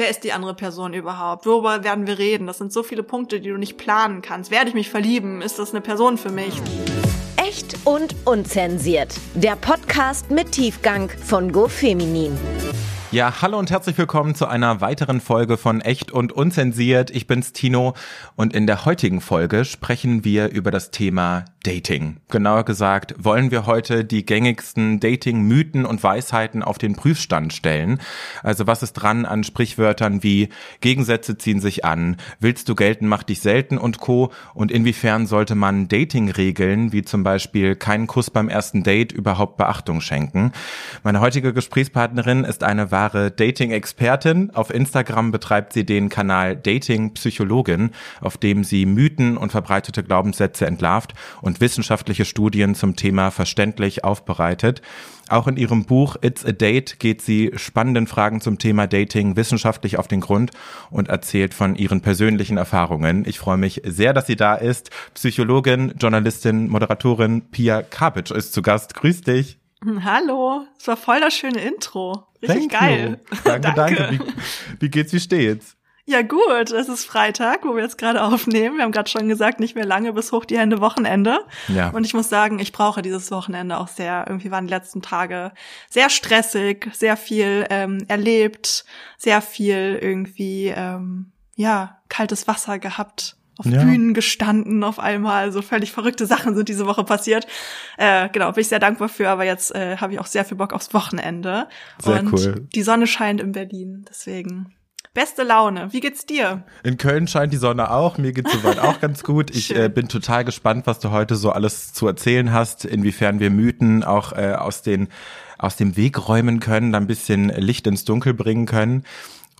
Wer ist die andere Person überhaupt? Worüber werden wir reden? Das sind so viele Punkte, die du nicht planen kannst. Werde ich mich verlieben? Ist das eine Person für mich? Echt und unzensiert. Der Podcast mit Tiefgang von GoFeminin. Ja, hallo und herzlich willkommen zu einer weiteren Folge von Echt und Unzensiert. Ich bin's Tino und in der heutigen Folge sprechen wir über das Thema Dating. Genauer gesagt wollen wir heute die gängigsten Dating-Mythen und Weisheiten auf den Prüfstand stellen. Also was ist dran an Sprichwörtern wie Gegensätze ziehen sich an, willst du gelten, mach dich selten und co. Und inwiefern sollte man Dating-Regeln wie zum Beispiel keinen Kuss beim ersten Date überhaupt Beachtung schenken? Meine heutige Gesprächspartnerin ist eine wahre Dating-Expertin. Auf Instagram betreibt sie den Kanal Dating Psychologin, auf dem sie Mythen und verbreitete Glaubenssätze entlarvt und wissenschaftliche Studien zum Thema verständlich aufbereitet. Auch in ihrem Buch It's a Date geht sie spannenden Fragen zum Thema Dating wissenschaftlich auf den Grund und erzählt von ihren persönlichen Erfahrungen. Ich freue mich sehr, dass sie da ist. Psychologin, Journalistin, Moderatorin Pia Kapic ist zu Gast. Grüß dich. Hallo, es war voll das schöne Intro. Richtig Thank geil. You. Danke, danke. danke. Wie, wie geht's, wie steht's? Ja gut, es ist Freitag, wo wir jetzt gerade aufnehmen. Wir haben gerade schon gesagt, nicht mehr lange bis hoch die Hände Wochenende. Ja. Und ich muss sagen, ich brauche dieses Wochenende auch sehr. Irgendwie waren die letzten Tage sehr stressig, sehr viel ähm, erlebt, sehr viel irgendwie ähm, ja kaltes Wasser gehabt auf ja. Bühnen gestanden auf einmal. So völlig verrückte Sachen sind diese Woche passiert. Äh, genau, bin ich sehr dankbar für, aber jetzt äh, habe ich auch sehr viel Bock aufs Wochenende. Sehr und cool. Die Sonne scheint in Berlin, deswegen Beste Laune. Wie geht's dir? In Köln scheint die Sonne auch. Mir geht's soweit auch ganz gut. Ich äh, bin total gespannt, was du heute so alles zu erzählen hast, inwiefern wir Mythen auch äh, aus den aus dem Weg räumen können, ein bisschen Licht ins Dunkel bringen können.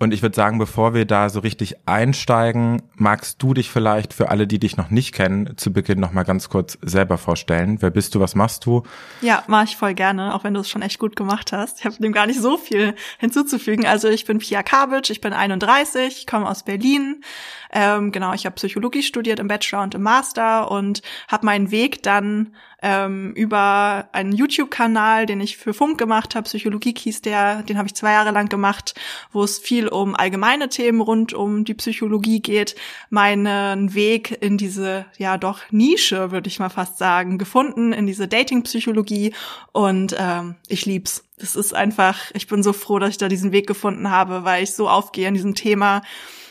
Und ich würde sagen, bevor wir da so richtig einsteigen, magst du dich vielleicht für alle, die dich noch nicht kennen, zu Beginn noch mal ganz kurz selber vorstellen. Wer bist du, was machst du? Ja, mache ich voll gerne, auch wenn du es schon echt gut gemacht hast. Ich habe dem gar nicht so viel hinzuzufügen. Also ich bin Pia Kabic, ich bin 31, komme aus Berlin. Ähm, genau, ich habe Psychologie studiert im Bachelor und im Master und habe meinen Weg dann ähm, über einen YouTube-Kanal, den ich für Funk gemacht habe, Psychologie hieß der, den habe ich zwei Jahre lang gemacht, wo es viel um allgemeine Themen rund um die Psychologie geht, meinen Weg in diese, ja doch, Nische, würde ich mal fast sagen, gefunden, in diese Dating-Psychologie. Und ähm, ich lieb's. Das ist einfach, ich bin so froh, dass ich da diesen Weg gefunden habe, weil ich so aufgehe in diesem Thema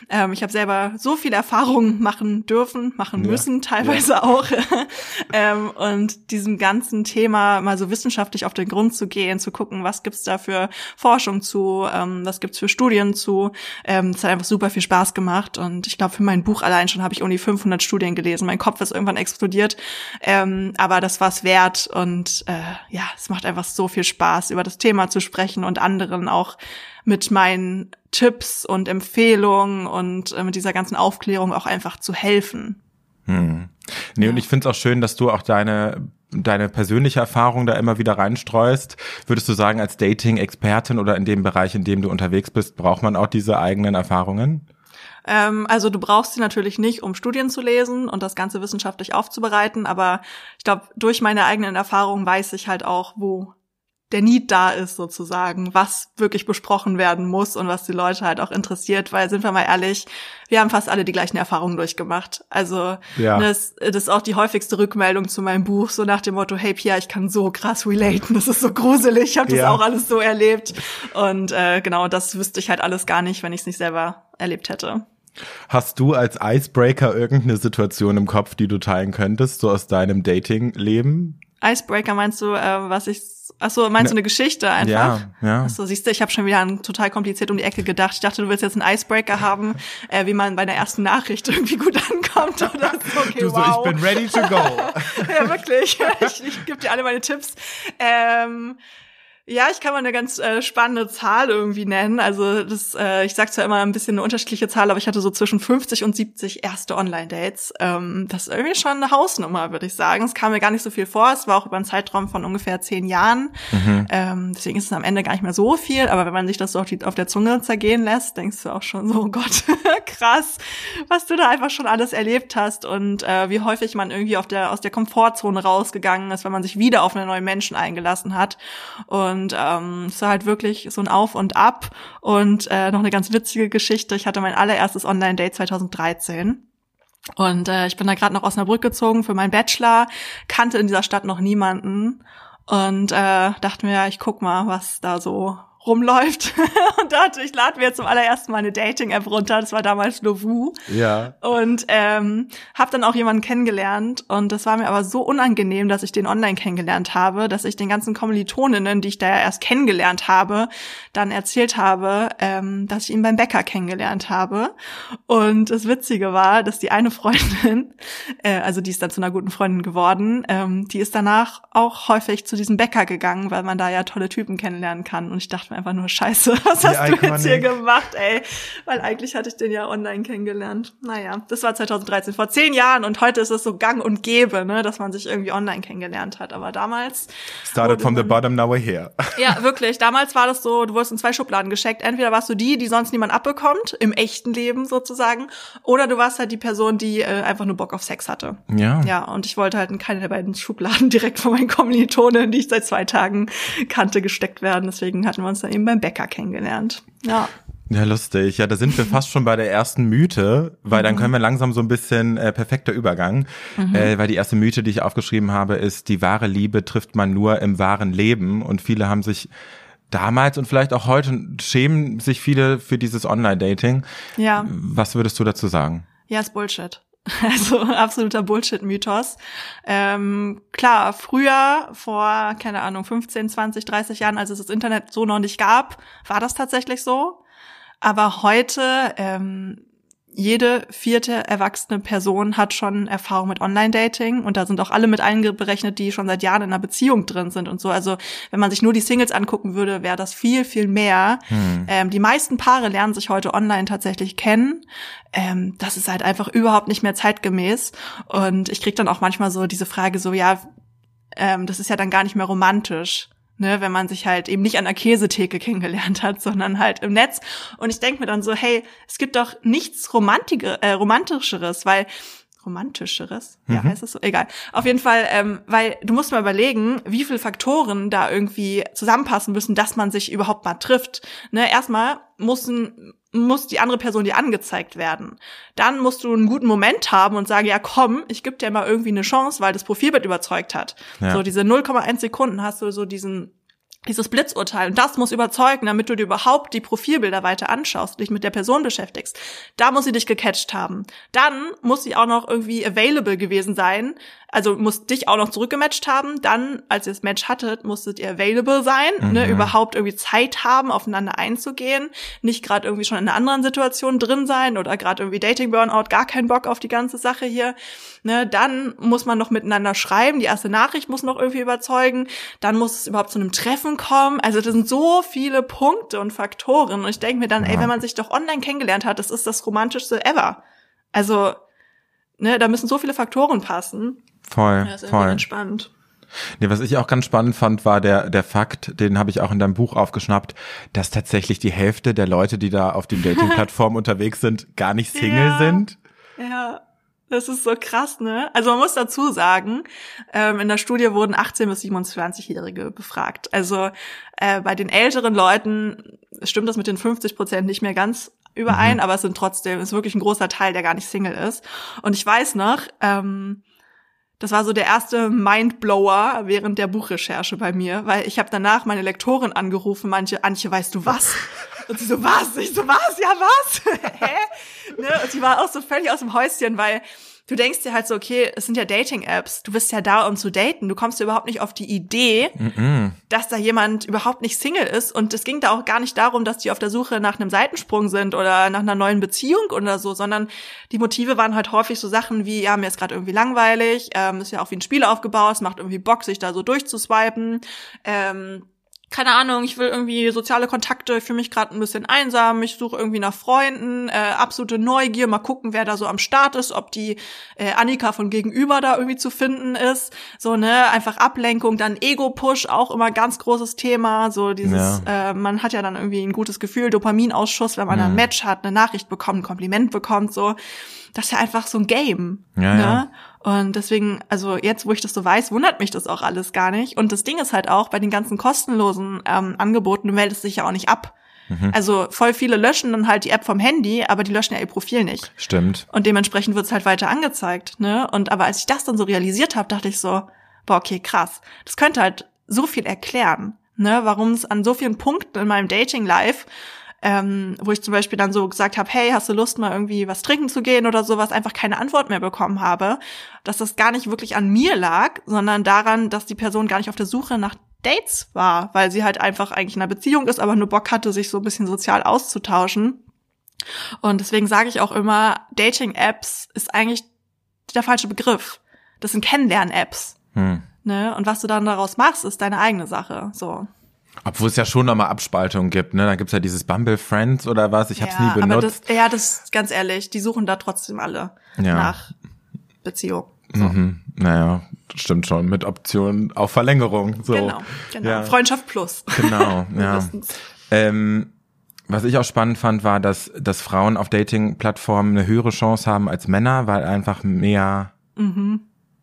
ähm, ich habe selber so viel Erfahrung machen dürfen, machen müssen, ja, teilweise ja. auch. ähm, und diesem ganzen Thema mal so wissenschaftlich auf den Grund zu gehen, zu gucken, was gibt's da für Forschung zu, ähm, was gibt's für Studien zu. Ähm, es hat einfach super viel Spaß gemacht. Und ich glaube, für mein Buch allein schon habe ich um die 500 Studien gelesen. Mein Kopf ist irgendwann explodiert. Ähm, aber das war's wert. Und äh, ja, es macht einfach so viel Spaß, über das Thema zu sprechen und anderen auch mit meinen Tipps und Empfehlungen und äh, mit dieser ganzen Aufklärung auch einfach zu helfen. Hm. Nee, ja. und ich finde es auch schön, dass du auch deine deine persönliche Erfahrung da immer wieder reinstreust. Würdest du sagen, als Dating-Expertin oder in dem Bereich, in dem du unterwegs bist, braucht man auch diese eigenen Erfahrungen? Ähm, also du brauchst sie natürlich nicht, um Studien zu lesen und das Ganze wissenschaftlich aufzubereiten, aber ich glaube, durch meine eigenen Erfahrungen weiß ich halt auch, wo der Need da ist sozusagen, was wirklich besprochen werden muss und was die Leute halt auch interessiert, weil sind wir mal ehrlich, wir haben fast alle die gleichen Erfahrungen durchgemacht. Also ja. das, das ist auch die häufigste Rückmeldung zu meinem Buch, so nach dem Motto, hey Pia, ich kann so krass relaten, das ist so gruselig, ich habe das ja. auch alles so erlebt. Und äh, genau, das wüsste ich halt alles gar nicht, wenn ich es nicht selber erlebt hätte. Hast du als Icebreaker irgendeine Situation im Kopf, die du teilen könntest, so aus deinem Dating-Leben? Icebreaker meinst du, äh, was ich Ach so, meinst du eine Geschichte einfach? Ja, ja. Ach so, siehst du, ich habe schon wieder an total kompliziert um die Ecke gedacht. Ich dachte, du willst jetzt einen Icebreaker haben, äh, wie man bei der ersten Nachricht irgendwie gut ankommt oder so. Okay, du wow. so, ich bin ready to go. ja, wirklich. Ich, ich gebe dir alle meine Tipps. Ähm, ja, ich kann mal eine ganz äh, spannende Zahl irgendwie nennen. Also das, äh, ich sag zwar immer ein bisschen eine unterschiedliche Zahl, aber ich hatte so zwischen 50 und 70 erste Online-Dates. Ähm, das ist irgendwie schon eine Hausnummer, würde ich sagen. Es kam mir gar nicht so viel vor. Es war auch über einen Zeitraum von ungefähr zehn Jahren. Mhm. Ähm, deswegen ist es am Ende gar nicht mehr so viel. Aber wenn man sich das so auf, die, auf der Zunge zergehen lässt, denkst du auch schon so, oh Gott, krass, was du da einfach schon alles erlebt hast und äh, wie häufig man irgendwie auf der, aus der Komfortzone rausgegangen ist, wenn man sich wieder auf einen neuen Menschen eingelassen hat. Und Und ähm, es war halt wirklich so ein Auf und Ab. Und äh, noch eine ganz witzige Geschichte. Ich hatte mein allererstes Online-Date 2013. Und äh, ich bin da gerade nach Osnabrück gezogen für meinen Bachelor, kannte in dieser Stadt noch niemanden und äh, dachte mir, ich guck mal, was da so rumläuft und dachte, ich lade mir jetzt zum allerersten Mal eine Dating-App runter. Das war damals Lovoo. Ja. Und ähm, habe dann auch jemanden kennengelernt und das war mir aber so unangenehm, dass ich den online kennengelernt habe, dass ich den ganzen Kommilitoninnen, die ich da ja erst kennengelernt habe, dann erzählt habe, ähm, dass ich ihn beim Bäcker kennengelernt habe. Und das Witzige war, dass die eine Freundin, äh, also die ist dann zu einer guten Freundin geworden, ähm, die ist danach auch häufig zu diesem Bäcker gegangen, weil man da ja tolle Typen kennenlernen kann. Und ich dachte mir einfach nur, scheiße, was hast du jetzt hier gemacht, ey? Weil eigentlich hatte ich den ja online kennengelernt. Naja, das war 2013, vor zehn Jahren und heute ist es so gang und gäbe, ne, dass man sich irgendwie online kennengelernt hat. Aber damals. Started from the bottom, now we're here. Ja, wirklich. Damals war das so, du wurdest in zwei Schubladen gesteckt. Entweder warst du die, die sonst niemand abbekommt, im echten Leben sozusagen, oder du warst halt die Person, die äh, einfach nur Bock auf Sex hatte. Ja. Ja, und ich wollte halt in keine der beiden Schubladen direkt von meinen Kommilitonen, die ich seit zwei Tagen kannte, gesteckt werden. Deswegen hatten wir uns dann eben beim Bäcker kennengelernt. Ja. Ja, lustig. Ja, da sind wir fast schon bei der ersten Mythe, weil mhm. dann können wir langsam so ein bisschen äh, perfekter Übergang. Mhm. Äh, weil die erste Mythe, die ich aufgeschrieben habe, ist, die wahre Liebe trifft man nur im wahren Leben. Und viele haben sich damals und vielleicht auch heute schämen sich viele für dieses Online-Dating. Ja. Was würdest du dazu sagen? Ja, ist Bullshit. Also absoluter Bullshit-Mythos. Ähm, klar, früher, vor, keine Ahnung, 15, 20, 30 Jahren, als es das Internet so noch nicht gab, war das tatsächlich so. Aber heute ähm, jede vierte erwachsene Person hat schon Erfahrung mit Online-Dating und da sind auch alle mit einberechnet, die schon seit Jahren in einer Beziehung drin sind und so. Also wenn man sich nur die Singles angucken würde, wäre das viel, viel mehr. Hm. Ähm, die meisten Paare lernen sich heute online tatsächlich kennen. Ähm, das ist halt einfach überhaupt nicht mehr zeitgemäß. Und ich krieg dann auch manchmal so diese Frage so, ja, ähm, das ist ja dann gar nicht mehr romantisch ne, wenn man sich halt eben nicht an der Käsetheke kennengelernt hat, sondern halt im Netz. Und ich denke mir dann so, hey, es gibt doch nichts Romantiger, äh, romantischeres, weil romantischeres, mhm. ja, heißt es so, egal. Auf jeden Fall, ähm, weil du musst mal überlegen, wie viele Faktoren da irgendwie zusammenpassen müssen, dass man sich überhaupt mal trifft. Ne, erstmal müssen muss die andere Person dir angezeigt werden. Dann musst du einen guten Moment haben und sagen, ja komm, ich gebe dir mal irgendwie eine Chance, weil das Profilbild überzeugt hat. Ja. So diese 0,1 Sekunden hast du so diesen dieses Blitzurteil. Und das muss überzeugen, damit du dir überhaupt die Profilbilder weiter anschaust, dich mit der Person beschäftigst. Da muss sie dich gecatcht haben. Dann muss sie auch noch irgendwie available gewesen sein, also muss dich auch noch zurückgematcht haben. Dann, als ihr das Match hattet, musstet ihr available sein, ne, mhm. ne, überhaupt irgendwie Zeit haben, aufeinander einzugehen, nicht gerade irgendwie schon in einer anderen Situation drin sein oder gerade irgendwie Dating Burnout, gar keinen Bock auf die ganze Sache hier. Ne, dann muss man noch miteinander schreiben, die erste Nachricht muss noch irgendwie überzeugen, dann muss es überhaupt zu einem Treffen kommen. Also das sind so viele Punkte und Faktoren und ich denke mir dann, ja. ey, wenn man sich doch online kennengelernt hat, das ist das romantischste ever. Also ne, da müssen so viele Faktoren passen. Voll, ja, ist voll. Ganz spannend. Nee, was ich auch ganz spannend fand, war der, der Fakt, den habe ich auch in deinem Buch aufgeschnappt, dass tatsächlich die Hälfte der Leute, die da auf den Dating-Plattformen unterwegs sind, gar nicht Single ja, sind. Ja, das ist so krass, ne? Also man muss dazu sagen, ähm, in der Studie wurden 18 bis 27-Jährige befragt. Also äh, bei den älteren Leuten stimmt das mit den 50 Prozent nicht mehr ganz überein, mhm. aber es sind trotzdem, ist wirklich ein großer Teil, der gar nicht Single ist. Und ich weiß noch, ähm, das war so der erste Mindblower während der Buchrecherche bei mir, weil ich habe danach meine Lektorin angerufen, manche, Antje, weißt du was? Und sie so, was? Ich so, was? Ja, was? Hä? Ne? Und sie war auch so völlig aus dem Häuschen, weil du denkst dir halt so, okay, es sind ja Dating-Apps, du bist ja da, um zu daten. Du kommst ja überhaupt nicht auf die Idee, mm -mm. dass da jemand überhaupt nicht Single ist. Und es ging da auch gar nicht darum, dass die auf der Suche nach einem Seitensprung sind oder nach einer neuen Beziehung oder so, sondern die Motive waren halt häufig so Sachen wie, ja, mir ist gerade irgendwie langweilig, ähm, ist ja auch wie ein Spiel aufgebaut, es macht irgendwie Bock, sich da so durchzuswipen. Ähm, keine Ahnung, ich will irgendwie soziale Kontakte, ich fühle mich gerade ein bisschen einsam, ich suche irgendwie nach Freunden, äh, absolute Neugier, mal gucken, wer da so am Start ist, ob die äh, Annika von gegenüber da irgendwie zu finden ist. So, ne, einfach Ablenkung, dann Ego-Push, auch immer ganz großes Thema. So dieses, ja. äh, man hat ja dann irgendwie ein gutes Gefühl, Dopaminausschuss, wenn man mhm. ein Match hat, eine Nachricht bekommt, ein Kompliment bekommt, so. Das ist ja einfach so ein Game. Ja, ne? Ja. Und deswegen, also jetzt, wo ich das so weiß, wundert mich das auch alles gar nicht. Und das Ding ist halt auch, bei den ganzen kostenlosen ähm, Angeboten meldet es sich ja auch nicht ab. Mhm. Also voll viele löschen dann halt die App vom Handy, aber die löschen ja ihr Profil nicht. Stimmt. Und dementsprechend wird's halt weiter angezeigt. Ne? Und aber als ich das dann so realisiert habe, dachte ich so, boah, okay, krass. Das könnte halt so viel erklären, ne, warum es an so vielen Punkten in meinem Dating-Life ähm, wo ich zum Beispiel dann so gesagt habe, hey, hast du Lust mal irgendwie was trinken zu gehen oder sowas, einfach keine Antwort mehr bekommen habe, dass das gar nicht wirklich an mir lag, sondern daran, dass die Person gar nicht auf der Suche nach Dates war, weil sie halt einfach eigentlich in einer Beziehung ist, aber nur Bock hatte, sich so ein bisschen sozial auszutauschen. Und deswegen sage ich auch immer, Dating-Apps ist eigentlich der falsche Begriff. Das sind Kennenlern-Apps. Hm. Ne? Und was du dann daraus machst, ist deine eigene Sache. So. Obwohl es ja schon nochmal Abspaltungen gibt, ne? Da gibt's ja dieses Bumble Friends oder was. Ich habe es ja, nie benutzt. Aber das, ja, das ist ganz ehrlich, die suchen da trotzdem alle ja. nach Beziehung. So. Mhm. Naja, stimmt schon. Mit Option auf Verlängerung. So. Genau, genau. Ja. Freundschaft plus. Genau, ja. ähm, was ich auch spannend fand, war, dass, dass Frauen auf Dating-Plattformen eine höhere Chance haben als Männer, weil einfach mehr. Mhm.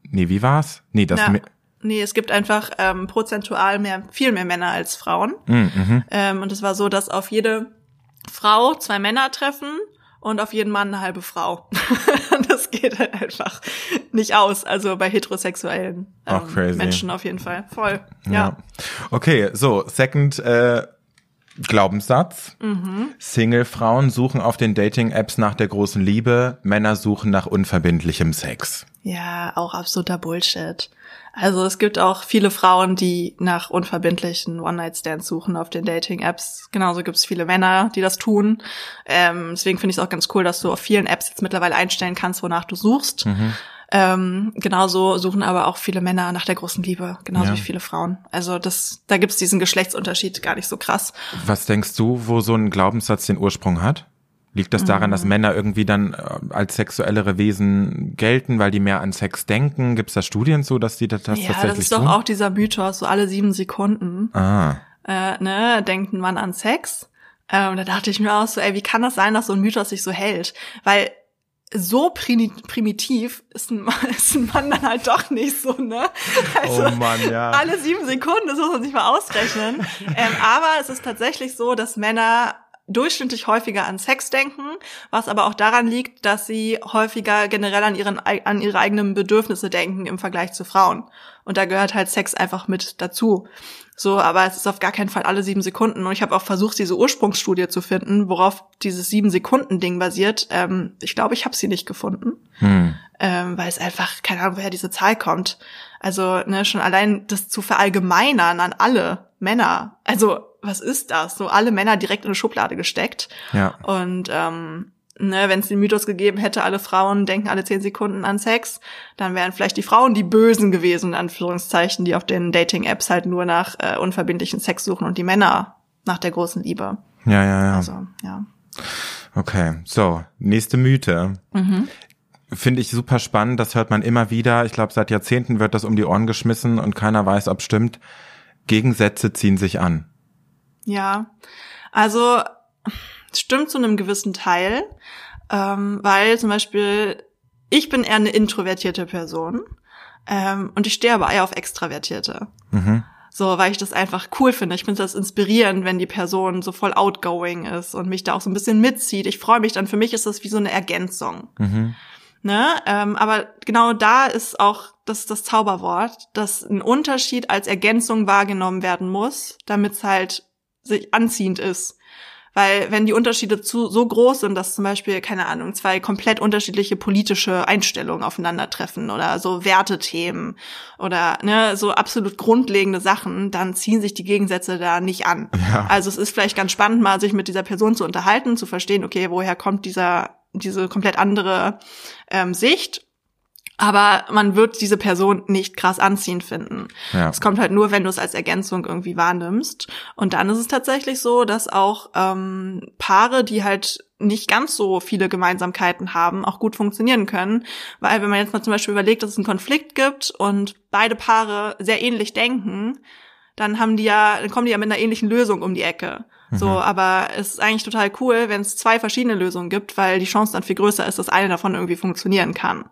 Nee, wie war's? Nee, das. Ja. Nee, es gibt einfach ähm, prozentual mehr, viel mehr Männer als Frauen. Mm, mhm. Ähm, und es war so, dass auf jede Frau zwei Männer treffen und auf jeden Mann eine halbe Frau. das geht halt einfach nicht aus. Also bei heterosexuellen ähm, Menschen auf jeden Fall. Voll. Ja. ja. Okay, so, second äh, Glaubenssatz. Mhm. Single-Frauen suchen auf den Dating-Apps nach der großen Liebe, Männer suchen nach unverbindlichem Sex. Ja, auch absoluter Bullshit. Also es gibt auch viele Frauen, die nach unverbindlichen One-Night-Stands suchen auf den Dating-Apps. Genauso gibt es viele Männer, die das tun. Ähm, deswegen finde ich es auch ganz cool, dass du auf vielen Apps jetzt mittlerweile einstellen kannst, wonach du suchst. Mhm. Ähm, genauso suchen aber auch viele Männer nach der großen Liebe, genauso ja. wie viele Frauen. Also das, da gibt's diesen Geschlechtsunterschied gar nicht so krass. Was denkst du, wo so ein Glaubenssatz den Ursprung hat? Liegt das daran, dass mhm. Männer irgendwie dann äh, als sexuellere Wesen gelten, weil die mehr an Sex denken? Gibt es da Studien so, dass die das, das ja, tatsächlich Ja, das ist doch auch dieser Mythos, so alle sieben Sekunden ah. äh, ne, denkt ein Mann an Sex. Ähm, da dachte ich mir auch so, ey, wie kann das sein, dass so ein Mythos sich so hält? Weil so primitiv ist ein, ist ein Mann dann halt doch nicht so, ne? Also oh Mann, ja. alle sieben Sekunden, das muss man sich mal ausrechnen. ähm, aber es ist tatsächlich so, dass Männer durchschnittlich häufiger an Sex denken, was aber auch daran liegt, dass sie häufiger generell an, ihren, an ihre eigenen Bedürfnisse denken im Vergleich zu Frauen. Und da gehört halt Sex einfach mit dazu. So, aber es ist auf gar keinen Fall alle sieben Sekunden. Und ich habe auch versucht, diese Ursprungsstudie zu finden, worauf dieses sieben Sekunden Ding basiert. Ähm, ich glaube, ich habe sie nicht gefunden, hm. ähm, weil es einfach keine Ahnung, woher diese Zahl kommt. Also ne, schon allein das zu verallgemeinern an alle Männer. Also was ist das? So alle Männer direkt in eine Schublade gesteckt. Ja. Und ähm, ne, wenn es den Mythos gegeben hätte, alle Frauen denken alle zehn Sekunden an Sex, dann wären vielleicht die Frauen die Bösen gewesen, in Anführungszeichen, die auf den Dating-Apps halt nur nach äh, unverbindlichen Sex suchen und die Männer nach der großen Liebe. Ja, ja, ja. Also, ja. Okay, so, nächste Mythe. Mhm. Finde ich super spannend, das hört man immer wieder. Ich glaube, seit Jahrzehnten wird das um die Ohren geschmissen und keiner weiß, ob stimmt. Gegensätze ziehen sich an. Ja, also stimmt zu einem gewissen Teil, ähm, weil zum Beispiel ich bin eher eine introvertierte Person ähm, und ich stehe aber eher auf Extravertierte. Mhm. So, weil ich das einfach cool finde. Ich finde das inspirierend, wenn die Person so voll outgoing ist und mich da auch so ein bisschen mitzieht. Ich freue mich dann. Für mich ist das wie so eine Ergänzung. Mhm. Ne? Ähm, aber genau da ist auch das, das Zauberwort, dass ein Unterschied als Ergänzung wahrgenommen werden muss, damit es halt sich anziehend ist. Weil wenn die Unterschiede zu, so groß sind, dass zum Beispiel, keine Ahnung, zwei komplett unterschiedliche politische Einstellungen aufeinandertreffen oder so Wertethemen oder ne, so absolut grundlegende Sachen, dann ziehen sich die Gegensätze da nicht an. Ja. Also es ist vielleicht ganz spannend, mal sich mit dieser Person zu unterhalten, zu verstehen, okay, woher kommt dieser, diese komplett andere ähm, Sicht aber man wird diese Person nicht krass anziehend finden. Ja. Es kommt halt nur, wenn du es als Ergänzung irgendwie wahrnimmst. Und dann ist es tatsächlich so, dass auch ähm, Paare, die halt nicht ganz so viele Gemeinsamkeiten haben, auch gut funktionieren können. Weil wenn man jetzt mal zum Beispiel überlegt, dass es einen Konflikt gibt und beide Paare sehr ähnlich denken, dann haben die ja, dann kommen die ja mit einer ähnlichen Lösung um die Ecke. So, mhm. aber es ist eigentlich total cool, wenn es zwei verschiedene Lösungen gibt, weil die Chance dann viel größer ist, dass eine davon irgendwie funktionieren kann.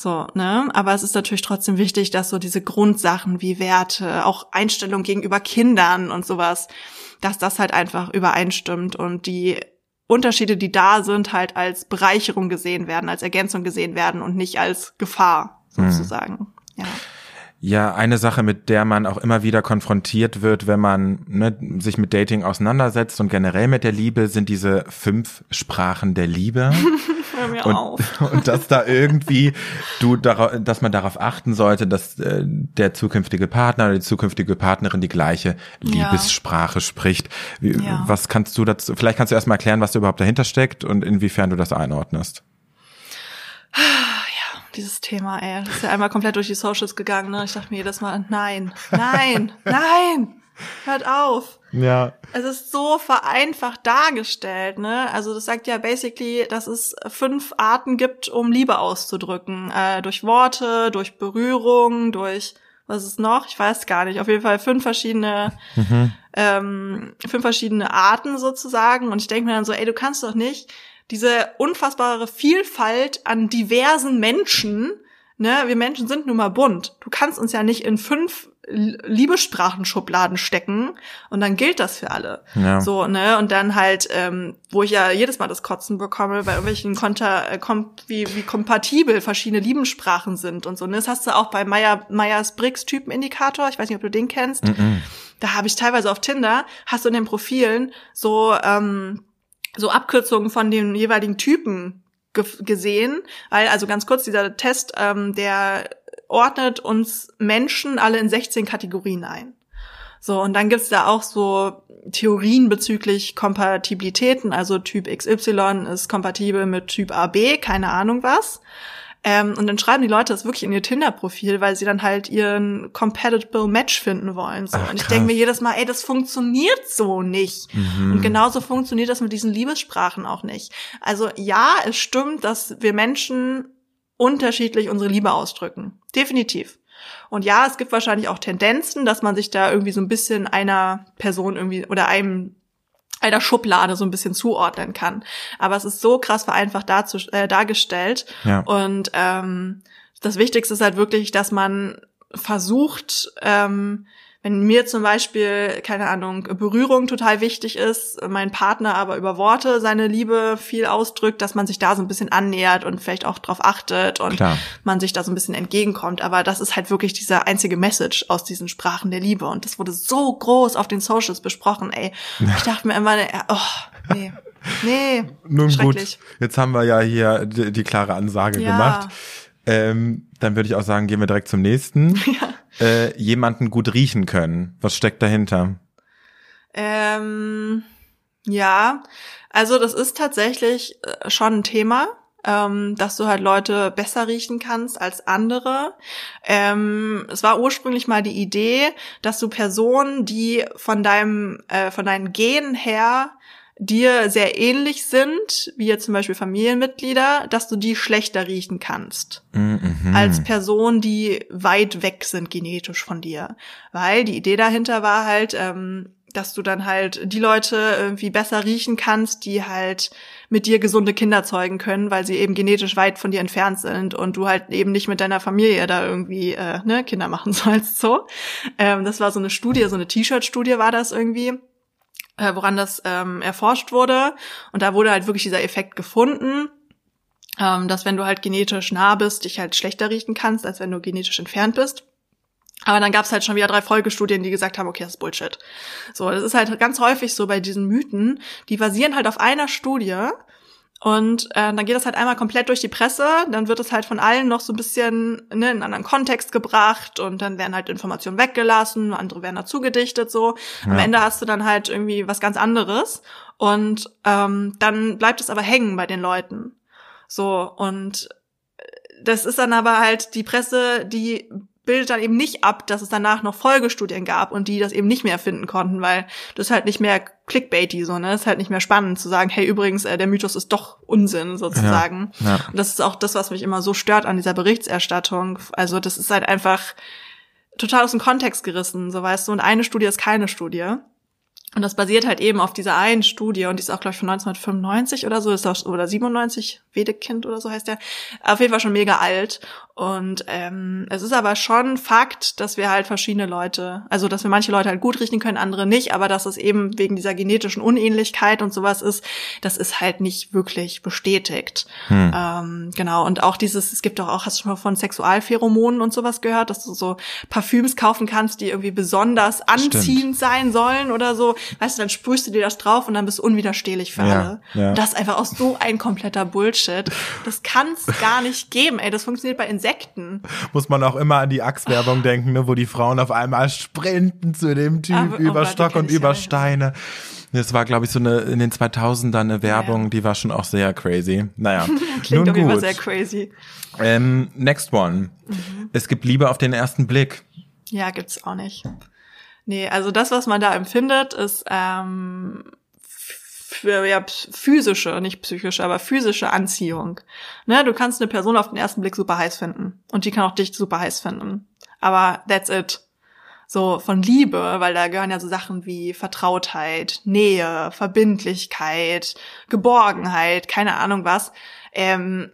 So, ne? Aber es ist natürlich trotzdem wichtig, dass so diese Grundsachen wie Werte, auch Einstellung gegenüber Kindern und sowas, dass das halt einfach übereinstimmt und die Unterschiede, die da sind, halt als Bereicherung gesehen werden, als Ergänzung gesehen werden und nicht als Gefahr sozusagen. Hm. Ja. Ja, eine Sache, mit der man auch immer wieder konfrontiert wird, wenn man ne, sich mit Dating auseinandersetzt und generell mit der Liebe, sind diese fünf Sprachen der Liebe. Und, und dass da irgendwie du darauf, dass man darauf achten sollte, dass äh, der zukünftige Partner oder die zukünftige Partnerin die gleiche Liebessprache spricht. Wie, Ja. Was kannst du dazu? Vielleicht kannst du erstmal erklären, was da überhaupt dahinter steckt und inwiefern du das einordnest. Dieses Thema, ey, das ist ja einmal komplett durch die Socials gegangen, ne? Ich dachte mir jedes Mal, nein, nein, nein, hört auf. Ja. Es ist so vereinfacht dargestellt, ne? Also das sagt ja basically, dass es fünf Arten gibt, um Liebe auszudrücken. Äh, durch Worte, durch Berührung, durch was ist noch? Ich weiß gar nicht. Auf jeden Fall fünf verschiedene, ähm, fünf verschiedene Arten sozusagen. Und ich denke mir dann so, ey, du kannst doch nicht diese unfassbare Vielfalt an diversen Menschen, ne? Wir Menschen sind nun mal bunt. Du kannst uns ja nicht in fünf Liebessprachenschubladen stecken und dann gilt das für alle. Ja. So, ne? Und dann halt, ähm, wo ich ja jedes Mal das Kotzen bekomme, bei irgendwelchen Konter, äh, kom wie, wie kompatibel verschiedene Liebenssprachen sind und so. Ne? Das hast du auch bei Meyer, Meyers Briggs Typenindikator. Ich weiß nicht, ob du den kennst. Da habe ich teilweise auf Tinder, hast du in den Profilen so, ähm, so Abkürzungen von den jeweiligen Typen ge gesehen. Weil, also ganz kurz, dieser Test, ähm, der ordnet uns Menschen alle in 16 Kategorien ein. So, und dann gibt's da auch so Theorien bezüglich Kompatibilitäten, also Typ XY ist kompatibel mit Typ AB, keine Ahnung was. Ähm, und dann schreiben die Leute das wirklich in ihr Tinder-Profil, weil sie dann halt ihren compatible Match finden wollen. So. Ach, und ich denke mir jedes Mal, ey, das funktioniert so nicht. Mhm. Und genauso funktioniert das mit diesen Liebessprachen auch nicht. Also ja, es stimmt, dass wir Menschen unterschiedlich unsere Liebe ausdrücken. Definitiv. Und ja, es gibt wahrscheinlich auch Tendenzen, dass man sich da irgendwie so ein bisschen einer Person irgendwie oder einem einer Schublade so ein bisschen zuordnen kann. Aber es ist so krass vereinfacht dazu, äh, dargestellt. Ja. Und ähm, das Wichtigste ist halt wirklich, dass man versucht, ähm, wenn mir zum Beispiel, keine Ahnung, Berührung total wichtig ist, mein Partner aber über Worte seine Liebe viel ausdrückt, dass man sich da so ein bisschen annähert und vielleicht auch drauf achtet und Klar. man sich da so ein bisschen entgegenkommt. Aber das ist halt wirklich diese einzige Message aus diesen Sprachen der Liebe. Und das wurde so groß auf den Socials besprochen, ey. Ich dachte mir immer, äh, oh, nee, nee, Nun gut, jetzt haben wir ja hier die, die klare Ansage Ja. gemacht. Ähm, dann würde ich auch sagen, gehen wir direkt zum nächsten. Äh, jemanden gut riechen können. Was steckt dahinter? Ähm, ja, also das ist tatsächlich äh, schon ein Thema, ähm, dass du halt Leute besser riechen kannst als andere. Ähm, es war ursprünglich mal die Idee, dass du Personen, die von deinem, äh, von deinen Genen her dir sehr ähnlich sind, wie jetzt zum Beispiel Familienmitglieder, dass du die schlechter riechen kannst Mhm. als Personen, die weit weg sind genetisch von dir. Weil die Idee dahinter war halt, ähm, dass du dann halt die Leute irgendwie besser riechen kannst, die halt mit dir gesunde Kinder zeugen können, weil sie eben genetisch weit von dir entfernt sind und du halt eben nicht mit deiner Familie da irgendwie äh, ne, Kinder machen sollst. So, ähm, das war so eine Studie, so eine T-Shirt-Studie war das irgendwie äh, woran das ähm, erforscht wurde. Und da wurde halt wirklich dieser Effekt gefunden, ähm, dass wenn du halt genetisch nah bist, dich halt schlechter riechen kannst, als wenn du genetisch entfernt bist. Aber dann gab's halt schon wieder drei Folgestudien, die gesagt haben, okay, das ist Bullshit. So, das ist halt ganz häufig so bei diesen Mythen, die basieren halt auf einer Studie und äh, dann geht das halt einmal komplett durch die Presse, dann wird es halt von allen noch so ein bisschen ne, in einen anderen Kontext gebracht und dann werden halt Informationen weggelassen, andere werden dazu gedichtet so. Am Ja. Ende hast du dann halt irgendwie was ganz anderes und ähm, dann bleibt es aber hängen bei den Leuten. So, und das ist dann aber halt die Presse, die bildet dann eben nicht ab, dass es danach noch Folgestudien gab und die das eben nicht mehr finden konnten, weil das ist halt nicht mehr clickbaity so, ne? Das ist halt nicht mehr spannend zu sagen, hey, übrigens, äh, der Mythos ist doch Unsinn sozusagen. Ja. Und das ist auch das, was mich immer so stört an dieser Berichterstattung. Also das ist halt einfach total aus dem Kontext gerissen, so weißt du. Und eine Studie ist keine Studie. Und das basiert halt eben auf dieser einen Studie und die ist auch, glaube ich, von 1995 oder so, ist auch, oder 97, Wedekind oder so heißt der. Auf jeden Fall schon mega alt. Und ähm, es ist aber schon Fakt, dass wir halt verschiedene Leute, also dass wir manche Leute halt gut richten können, andere nicht, aber dass es eben wegen dieser genetischen Unähnlichkeit und sowas ist, das ist halt nicht wirklich bestätigt. Hm. Ähm, genau. Und auch dieses, es gibt doch auch, hast du schon mal von Sexualpheromonen und sowas gehört, dass du so Parfüms kaufen kannst, die irgendwie besonders anziehend Stimmt. sein sollen oder so. Weißt du, dann sprühst du dir das drauf und dann bist du unwiderstehlich für ja, alle. Ja. das ist einfach auch so ein kompletter Bullshit. Das kann es gar nicht geben, ey. Das funktioniert bei Insekten. Muss man auch immer an die Achswerbung oh. denken, ne, wo die Frauen auf einmal sprinten zu dem Typ Aber, über oh Stock und über Steine. Das war, glaube ich, so eine in den 2000ern eine Werbung, ja. die war schon auch sehr crazy. Naja, Klingt nun gut. sehr crazy. Ähm, next one. Mhm. Es gibt Liebe auf den ersten Blick. Ja, gibt's auch nicht. Nee, also das, was man da empfindet, ist ähm, für ja, physische, nicht psychische, aber physische Anziehung. Ne, du kannst eine Person auf den ersten Blick super heiß finden und die kann auch dich super heiß finden. Aber that's it. So von Liebe, weil da gehören ja so Sachen wie Vertrautheit, Nähe, Verbindlichkeit, Geborgenheit, keine Ahnung was. Ähm,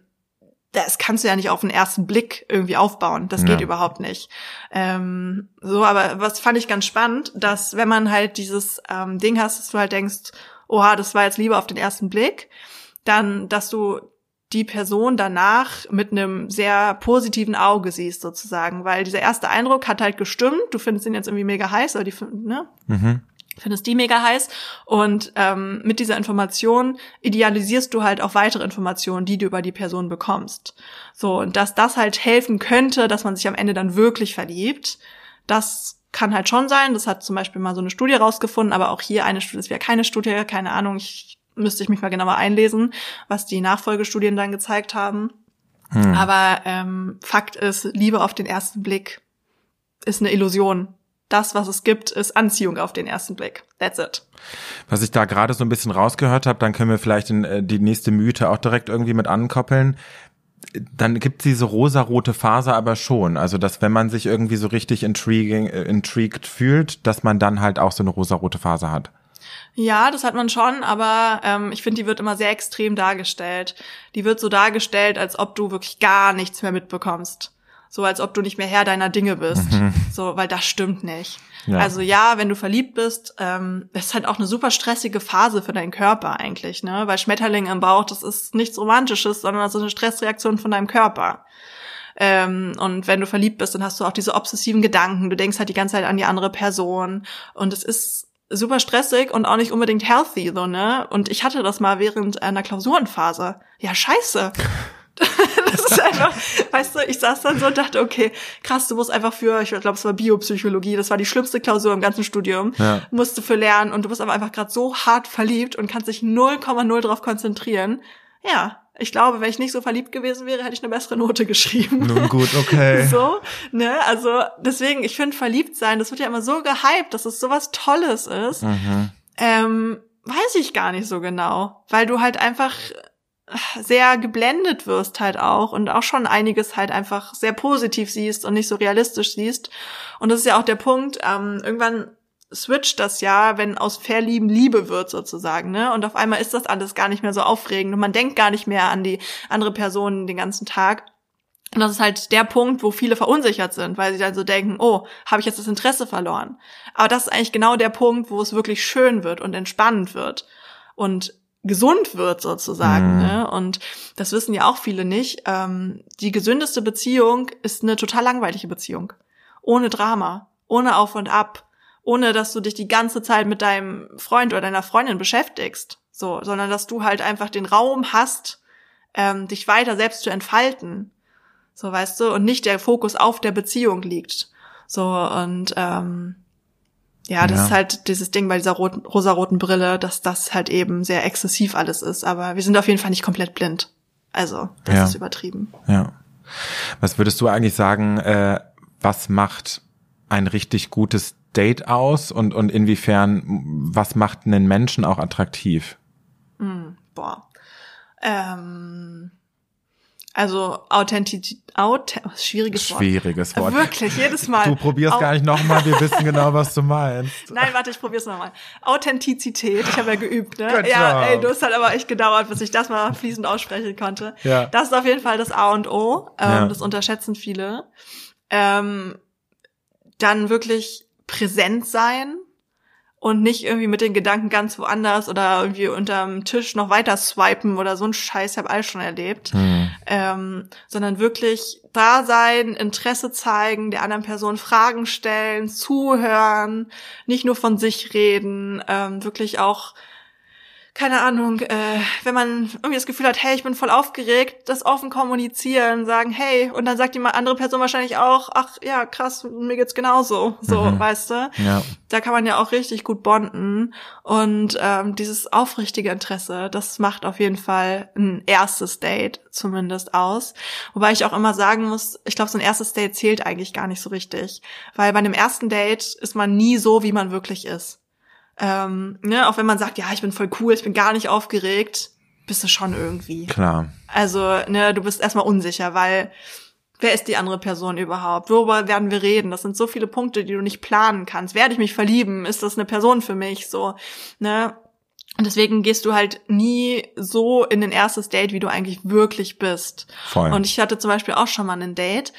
das kannst du ja nicht auf den ersten Blick irgendwie aufbauen. Das geht ja. überhaupt nicht. Ähm, so, aber was fand ich ganz spannend, dass wenn man halt dieses ähm, Ding hast, dass du halt denkst, oha, das war jetzt Liebe auf den ersten Blick, dann, dass du die Person danach mit einem sehr positiven Auge siehst sozusagen, weil dieser erste Eindruck hat halt gestimmt. Du findest ihn jetzt irgendwie mega heiß oder die, ne? Mhm. Findest die mega heiß und ähm, mit dieser Information idealisierst du halt auch weitere Informationen, die du über die Person bekommst. So und dass das halt helfen könnte, dass man sich am Ende dann wirklich verliebt, das kann halt schon sein. Das hat zum Beispiel mal so eine Studie rausgefunden, aber auch hier eine Studie, das wäre keine Studie, keine Ahnung, ich müsste ich mich mal genauer einlesen, was die Nachfolgestudien dann gezeigt haben. Hm. Aber ähm, Fakt ist, Liebe auf den ersten Blick ist eine Illusion. Das, was es gibt, ist Anziehung auf den ersten Blick. That's it. Was ich da gerade so ein bisschen rausgehört habe, dann können wir vielleicht in, äh, die nächste Mythe auch direkt irgendwie mit ankoppeln dann gibt diese rosarote Phase aber schon. Also, dass wenn man sich irgendwie so richtig intriguing, äh, intrigued fühlt, dass man dann halt auch so eine rosarote Phase hat. Ja, das hat man schon, aber ähm, ich finde, die wird immer sehr extrem dargestellt. Die wird so dargestellt, als ob du wirklich gar nichts mehr mitbekommst. So als ob du nicht mehr Herr deiner Dinge bist. Mhm. So, weil das stimmt nicht. Ja. Also ja, wenn du verliebt bist, ähm, ist halt auch eine super stressige Phase für deinen Körper eigentlich, ne? Weil Schmetterling im Bauch, das ist nichts Romantisches, sondern das ist eine Stressreaktion von deinem Körper. Ähm, und wenn du verliebt bist, dann hast du auch diese obsessiven Gedanken. Du denkst halt die ganze Zeit an die andere Person. Und es ist super stressig und auch nicht unbedingt healthy, so, ne? Und ich hatte das mal während einer Klausurenphase. Ja, scheiße. das ist einfach, weißt du, ich saß dann so und dachte, okay, krass, du musst einfach für, ich glaube, es war Biopsychologie, das war die schlimmste Klausur im ganzen Studium, ja. musst du für lernen und du bist aber einfach gerade so hart verliebt und kannst dich 0,0 drauf konzentrieren. Ja, ich glaube, wenn ich nicht so verliebt gewesen wäre, hätte ich eine bessere Note geschrieben. Nun gut, okay. So, ne, also deswegen, ich finde verliebt sein, das wird ja immer so gehypt, dass es sowas Tolles ist. Mhm. Ähm, weiß ich gar nicht so genau, weil du halt einfach sehr geblendet wirst halt auch und auch schon einiges halt einfach sehr positiv siehst und nicht so realistisch siehst. Und das ist ja auch der Punkt, ähm, irgendwann switcht das ja, wenn aus Verlieben Liebe wird sozusagen, ne? Und auf einmal ist das alles gar nicht mehr so aufregend und man denkt gar nicht mehr an die andere Person den ganzen Tag. Und das ist halt der Punkt, wo viele verunsichert sind, weil sie dann so denken, oh, habe ich jetzt das Interesse verloren? Aber das ist eigentlich genau der Punkt, wo es wirklich schön wird und entspannend wird. Und gesund wird sozusagen. Mhm. Ne? Und das wissen ja auch viele nicht. Ähm, die gesündeste Beziehung ist eine total langweilige Beziehung. Ohne Drama, ohne Auf und Ab, ohne dass du dich die ganze Zeit mit deinem Freund oder deiner Freundin beschäftigst. So, sondern dass du halt einfach den Raum hast, ähm, dich weiter selbst zu entfalten. So, weißt du, und nicht der Fokus auf der Beziehung liegt. So, und ähm, ja, das ja. ist halt dieses Ding bei dieser roten, rosaroten Brille, dass das halt eben sehr exzessiv alles ist. Aber wir sind auf jeden Fall nicht komplett blind. Also, das ja. ist übertrieben. Ja. Was würdest du eigentlich sagen, äh, was macht ein richtig gutes Date aus und, und inwiefern, was macht einen Menschen auch attraktiv? Mm, boah. Ähm, Also Authentizität, Auth schwieriges Wort. Schwieriges Wort. Wirklich, jedes Mal. Du probierst Au gar nicht nochmal, wir wissen genau, was du meinst. Nein, warte, ich probier's nochmal. Authentizität, ich habe ja geübt, ne? Good ja, job. ey, du hast halt aber echt gedauert, bis ich das mal fließend aussprechen konnte. Ja. Das ist auf jeden Fall das A und O. Ähm, Ja. Das unterschätzen viele. Ähm, dann wirklich präsent sein und nicht irgendwie mit den Gedanken ganz woanders oder irgendwie unterm Tisch noch weiter swipen oder so ein Scheiß, ich habe alles schon erlebt. Hm. Ähm, sondern wirklich da sein, Interesse zeigen, der anderen Person Fragen stellen, zuhören, nicht nur von sich reden, ähm, wirklich auch keine Ahnung, äh, wenn man irgendwie das Gefühl hat, hey, ich bin voll aufgeregt, das offen kommunizieren, sagen, hey, und dann sagt die mal andere Person wahrscheinlich auch, ach ja, krass, mir geht's genauso, so, Mhm. weißt du? Ja. Da kann man ja auch richtig gut bonden und ähm, dieses aufrichtige Interesse, das macht auf jeden Fall ein erstes Date zumindest aus. Wobei ich auch immer sagen muss, ich glaube, so ein erstes Date zählt eigentlich gar nicht so richtig, weil bei einem ersten Date ist man nie so, wie man wirklich ist. Ähm, ne, auch wenn man sagt, ja, ich bin voll cool, ich bin gar nicht aufgeregt, bist du schon irgendwie. Klar. Also, ne, du bist erstmal unsicher, weil wer ist die andere Person überhaupt? Worüber werden wir reden? Das sind so viele Punkte, die du nicht planen kannst. Werde ich mich verlieben? Ist das eine Person für mich? So, ne? Und deswegen gehst du halt nie so in ein erstes Date, wie du eigentlich wirklich bist. Voll. Und ich hatte zum Beispiel auch schon mal ein Date.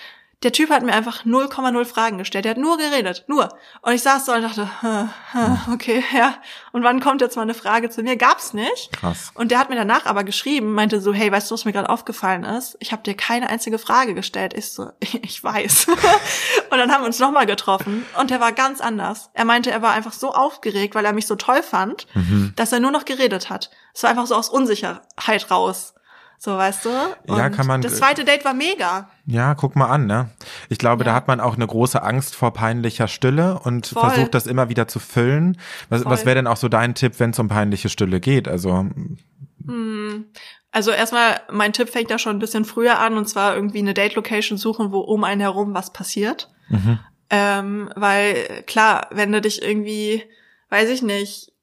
Der Typ hat mir einfach 0,0 Fragen gestellt. Der hat nur geredet, nur. Und ich saß so und dachte, hm, hm, okay, ja. Und wann kommt jetzt mal eine Frage zu mir? Gab's nicht. Krass. Und der hat mir danach aber geschrieben, meinte so, hey, weißt du, was mir gerade aufgefallen ist? Ich habe dir keine einzige Frage gestellt. Ich so, ich weiß. und dann haben wir uns nochmal getroffen und der war ganz anders. Er meinte, er war einfach so aufgeregt, weil er mich so toll fand, Mhm. dass er nur noch geredet hat. Es war einfach so aus Unsicherheit raus. So, weißt du? Und Ja, kann man- Das zweite Date war mega. Ja, guck mal an, ne? Ich glaube, Ja. da hat man auch eine große Angst vor peinlicher Stille und Voll. versucht das immer wieder zu füllen. Was, was wäre denn auch so dein Tipp, wenn es um peinliche Stille geht? Also, Also erstmal, mein Tipp fängt ja schon ein bisschen früher an und zwar irgendwie eine Date-Location suchen, wo um einen herum was passiert. Ähm, weil klar, wenn du dich irgendwie, weiß ich nicht,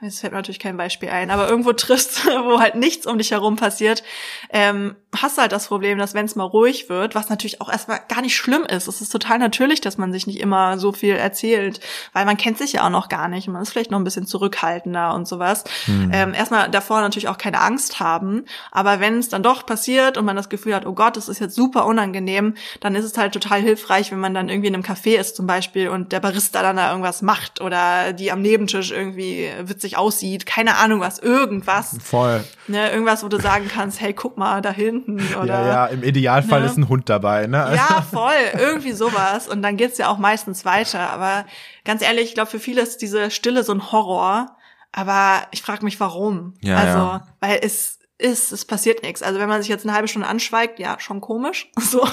jetzt fällt mir natürlich kein Beispiel ein, aber irgendwo triffst, wo halt nichts um dich herum passiert, ähm, hast du halt das Problem, dass wenn es mal ruhig wird, was natürlich auch erstmal gar nicht schlimm ist, es ist total natürlich, dass man sich nicht immer so viel erzählt, weil man kennt sich ja auch noch gar nicht, man ist vielleicht noch ein bisschen zurückhaltender und sowas. Ähm, erstmal davor natürlich auch keine Angst haben, aber wenn es dann doch passiert und man das Gefühl hat, oh Gott, das ist jetzt super unangenehm, dann ist es halt total hilfreich, wenn man dann irgendwie in einem Café ist zum Beispiel und der Barista dann da irgendwas macht oder die am Nebentisch irgendwie witzig aussieht, keine Ahnung was, irgendwas, voll. ne, irgendwas, wo du sagen kannst, hey, guck mal da hinten oder ja, ja, im Idealfall Ne? ist ein Hund dabei, ne? ja, voll, irgendwie sowas. Und dann geht's ja auch meistens weiter. Aber ganz ehrlich, ich glaube, für viele ist diese Stille so ein Horror. Aber ich frage mich, warum. Ja, also, ja. weil es ist, es passiert nichts. Also wenn man sich jetzt eine halbe Stunde anschweigt, ja, schon komisch. So.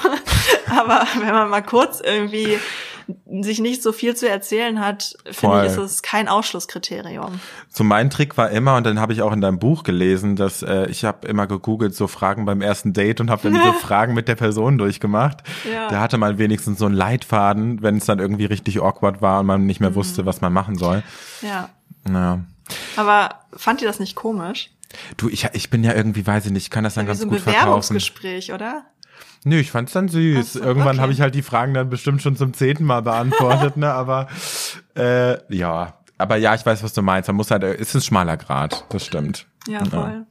Aber wenn man mal kurz irgendwie sich nicht so viel zu erzählen hat, finde ich, ist es kein Ausschlusskriterium. So mein Trick war immer, und dann habe ich auch in deinem Buch gelesen, dass äh, ich habe immer gegoogelt, so Fragen beim ersten Date und habe dann diese Fragen mit der Person durchgemacht. Ja. Da hatte man wenigstens so einen Leitfaden, wenn es dann irgendwie richtig awkward war und man nicht Mhm. mehr wusste, was man machen soll. Ja. Ja. Aber fand ihr das nicht komisch? Du, ich, ich bin ja irgendwie, weiß ich nicht, ich kann das dann Wie ganz so ein gut verkaufen. Bewerbungsgespräch, oder? Nö, ich fand's dann süß. So, Irgendwann okay. habe ich halt die Fragen dann bestimmt schon zum zehnten Mal beantwortet, ne? Aber äh, ja, aber ja, ich weiß, was du meinst. Man muss halt, äh, es ist ein schmaler Grad, das stimmt. Ja, voll.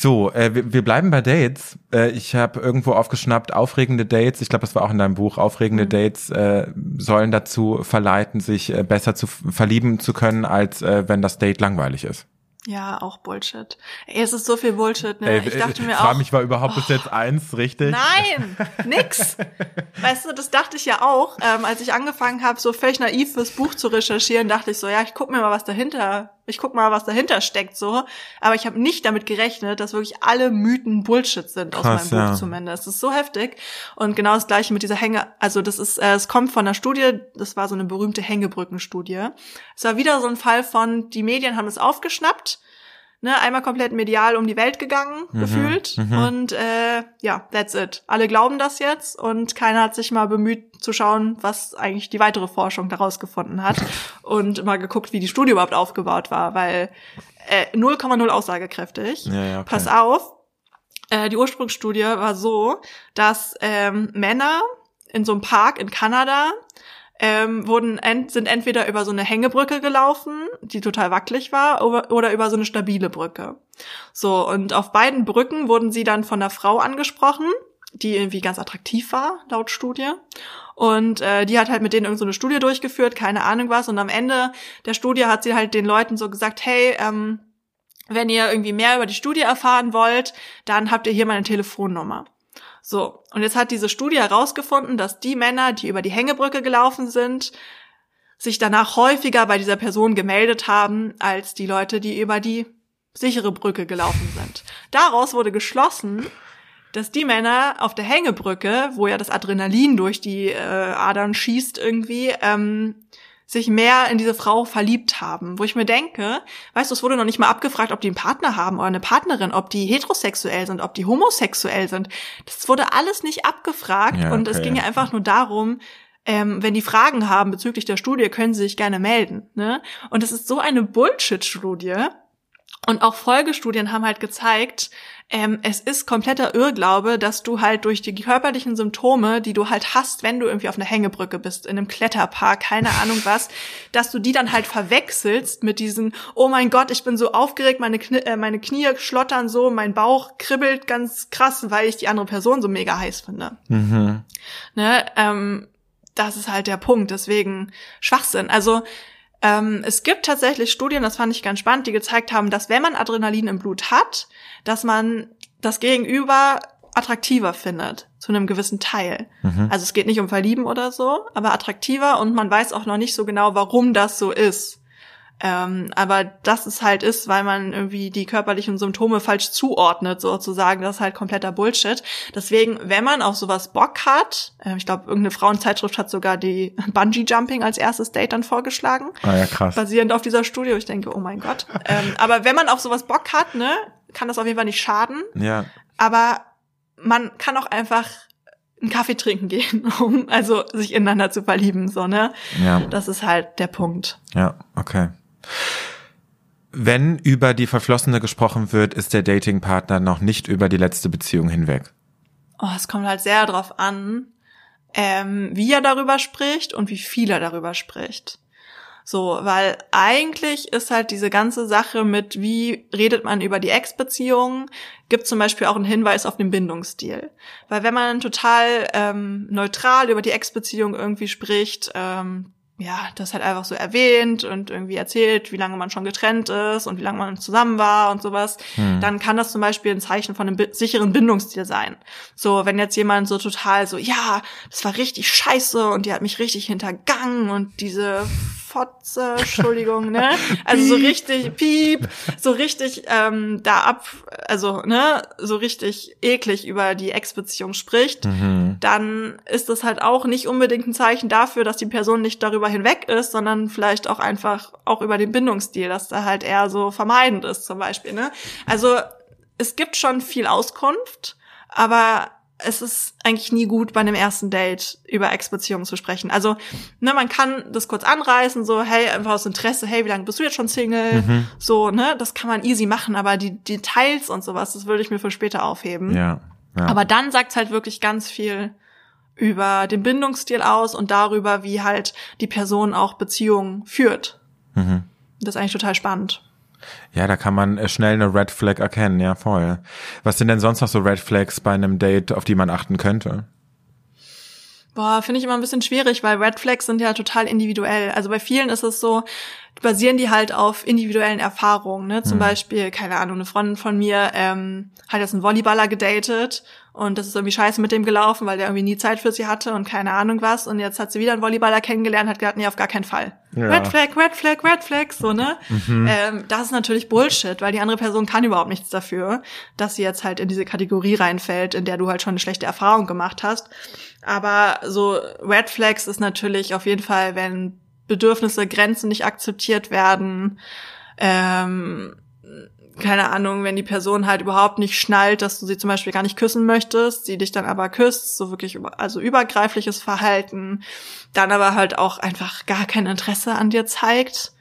So, äh, wir, wir bleiben bei Dates. Äh, ich habe irgendwo aufgeschnappt, aufregende Dates, ich glaube, das war auch in deinem Buch, aufregende Mhm. Dates äh, sollen dazu verleiten, sich äh, besser zu verlieben zu können, als äh, wenn das Date langweilig ist. Ja, auch Bullshit. Ey, es ist so viel Bullshit, ne? Ey, ich dachte mir auch. mich, war überhaupt bis jetzt eins richtig? Nein, nix. Weißt du, das dachte ich ja auch, ähm, als ich angefangen habe, so völlig naiv fürs Buch zu recherchieren, dachte ich so, ja, ich guck mir mal, was dahinter, ich guck mal, was dahinter steckt, so. Aber ich habe nicht damit gerechnet, dass wirklich alle Mythen Bullshit sind aus Krass, meinem Buch ja. zumindest. Das ist so heftig. Und genau das gleiche mit dieser Hänge, also das ist, äh, es kommt von einer Studie, das war so eine berühmte Hängebrückenstudie. Es war wieder so ein Fall von, die Medien haben es aufgeschnappt, ne, einmal komplett medial um die Welt gegangen, Mhm, gefühlt. Und äh, ja, that's it. Alle glauben das jetzt und keiner hat sich mal bemüht zu schauen, was eigentlich die weitere Forschung daraus gefunden hat und mal geguckt, wie die Studie überhaupt aufgebaut war, weil äh, 0,0 aussagekräftig. Ja, ja, okay. Pass auf. äh, die Ursprungsstudie war so, dass ähm, Männer in so einem Park in Kanada ähm, wurden ent sind entweder über so eine Hängebrücke gelaufen, die total wackelig war, oder, über so eine stabile Brücke. So, und auf beiden Brücken wurden sie dann von einer Frau angesprochen, die irgendwie ganz attraktiv war, laut Studie. Und äh, die hat halt mit denen irgendeine so eine Studie durchgeführt, keine Ahnung was. Und am Ende der Studie hat sie halt den Leuten so gesagt, hey, ähm, wenn ihr irgendwie mehr über die Studie erfahren wollt, dann habt ihr hier meine Telefonnummer. So, und jetzt hat diese Studie herausgefunden, dass die Männer, die über die Hängebrücke gelaufen sind, sich danach häufiger bei dieser Person gemeldet haben, als die Leute, die über die sichere Brücke gelaufen sind. Daraus wurde geschlossen, dass die Männer auf der Hängebrücke, wo ja das Adrenalin durch die äh, Adern schießt irgendwie, ähm, sich mehr in diese Frau verliebt haben. Wo ich mir denke, weißt du, es wurde noch nicht mal abgefragt, ob die einen Partner haben oder eine Partnerin, ob die heterosexuell sind, ob die homosexuell sind. Das wurde alles nicht abgefragt ja, okay. und es ging ja einfach nur darum, ähm, wenn die Fragen haben bezüglich der Studie, können sie sich gerne melden. Ne? Und es ist so eine Bullshit-Studie. Und auch Folgestudien haben halt gezeigt, ähm, es ist kompletter Irrglaube, dass du halt durch die körperlichen Symptome, die du halt hast, wenn du irgendwie auf einer Hängebrücke bist, in einem Kletterpark, keine Ahnung was, dass du die dann halt verwechselst mit diesen, oh mein Gott, ich bin so aufgeregt, meine, Knie, äh, meine Knie schlottern so, mein Bauch kribbelt ganz krass, weil ich die andere Person so mega heiß finde. Mhm. Ne, ähm, das ist halt der Punkt. Deswegen Schwachsinn. Also ähm, es gibt tatsächlich Studien, das fand ich ganz spannend, die gezeigt haben, dass wenn man Adrenalin im Blut hat, dass man das Gegenüber attraktiver findet, zu einem gewissen Teil. Mhm. Also es geht nicht um Verlieben oder so, aber attraktiver und man weiß auch noch nicht so genau, warum das so ist. Ähm, aber dass es halt ist, weil man irgendwie die körperlichen Symptome falsch zuordnet, sozusagen, das ist halt kompletter Bullshit. Deswegen, wenn man auf sowas Bock hat, äh, ich glaube, irgendeine Frauenzeitschrift hat sogar die Bungee Jumping als erstes Date dann vorgeschlagen. Ah ja, krass. Basierend auf dieser Studie. Ich denke, oh mein Gott. ähm, aber wenn man auf sowas Bock hat, ne, kann das auf jeden Fall nicht schaden. Ja. Aber man kann auch einfach einen Kaffee trinken gehen, um also sich ineinander zu verlieben, so, ne? Ja. Das ist halt der Punkt. Ja, okay. Wenn über die Verflossene gesprochen wird, ist der Datingpartner noch nicht über die letzte Beziehung hinweg. Oh, es kommt halt sehr darauf an, ähm, wie er darüber spricht und wie viel er darüber spricht. So, weil eigentlich ist halt diese ganze Sache mit, wie redet man über die Ex-Beziehung, gibt zum Beispiel auch einen Hinweis auf den Bindungsstil. Weil wenn man total ähm, neutral über die Ex-Beziehung irgendwie spricht, ähm, ja, das halt einfach so erwähnt und irgendwie erzählt, wie lange man schon getrennt ist und wie lange man zusammen war und sowas, hm. dann kann das zum Beispiel ein Zeichen von einem sicheren Bindungsstil sein. So, wenn jetzt jemand so total so, ja, das war richtig scheiße und die hat mich richtig hintergangen und diese Fotze, Entschuldigung, ne? Also so richtig piep, so richtig ähm, da ab, also ne, so richtig eklig über die Ex-Beziehung spricht, mhm. dann ist das halt auch nicht unbedingt ein Zeichen dafür, dass die Person nicht darüber hinweg ist, sondern vielleicht auch einfach auch über den Bindungsstil, dass da halt eher so vermeidend ist zum Beispiel, ne? Also es gibt schon viel Auskunft, aber es ist eigentlich nie gut, bei einem ersten Date über Ex-Beziehungen zu sprechen. Also, ne, man kann das kurz anreißen, so, hey, einfach aus Interesse, hey, wie lange bist du jetzt schon Single? Mhm. So, ne, das kann man easy machen, aber die Details und sowas, das würde ich mir für später aufheben. Ja. ja. Aber dann sagt's halt wirklich ganz viel über den Bindungsstil aus und darüber, wie halt die Person auch Beziehungen führt. Mhm. Das ist eigentlich total spannend. Ja, da kann man äh, schnell eine Red Flag erkennen, ja, voll. Was sind denn sonst noch so Red Flags bei einem Date, auf die man achten könnte? Boah, finde ich immer ein bisschen schwierig, weil Red Flags sind ja total individuell. Also bei vielen ist es so, basieren die halt auf individuellen Erfahrungen. Ne? Zum hm. Beispiel, keine Ahnung, eine Freundin von mir ähm, hat jetzt einen Volleyballer gedatet und das ist irgendwie scheiße mit dem gelaufen, weil der irgendwie nie Zeit für sie hatte und keine Ahnung was. Und jetzt hat sie wieder einen Volleyballer kennengelernt, hat gesagt, nee, auf gar keinen Fall. Ja. Red Flag, Red Flag, Red Flag, so, ne? Mhm. Ähm, das ist natürlich Bullshit, weil die andere Person kann überhaupt nichts dafür, dass sie jetzt halt in diese Kategorie reinfällt, in der du halt schon eine schlechte Erfahrung gemacht hast. Aber so Red Flags ist natürlich auf jeden Fall, wenn Bedürfnisse, Grenzen nicht akzeptiert werden, ähm, keine Ahnung, wenn die Person halt überhaupt nicht schnallt, dass du sie zum Beispiel gar nicht küssen möchtest, sie dich dann aber küsst, so wirklich über, also übergreifliches Verhalten, dann aber halt auch einfach gar kein Interesse an dir zeigt.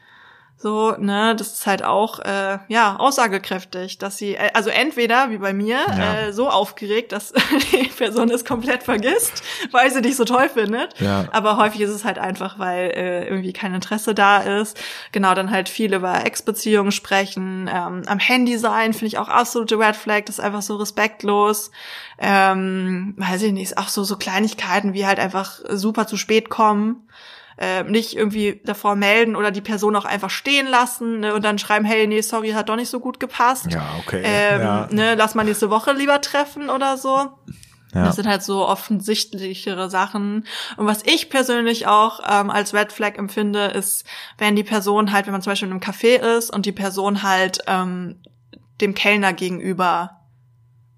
So, ne, das ist halt auch äh, ja aussagekräftig, dass sie äh, also entweder wie bei mir Ja. äh, so aufgeregt, dass die Person es komplett vergisst, weil sie dich so toll findet. Ja. Aber häufig ist es halt einfach, weil äh, irgendwie kein Interesse da ist. Genau, dann halt viel über Ex-Beziehungen sprechen, ähm, am Handy sein finde ich auch absolute Red Flag, das ist einfach so respektlos. Ähm, weiß ich nicht, auch so so Kleinigkeiten wie halt einfach super zu spät kommen äh, nicht irgendwie davor melden oder die Person auch einfach stehen lassen ne, und dann schreiben, hey, nee, sorry, hat doch nicht so gut gepasst. Ja, okay. Ähm, ja. ne, lass mal nächste Woche lieber treffen oder so. Ja. Das sind halt so offensichtlichere Sachen. Und was ich persönlich auch ähm, als Red Flag empfinde, ist, wenn die Person halt, wenn man zum Beispiel in einem Café ist und die Person halt ähm, dem Kellner gegenüber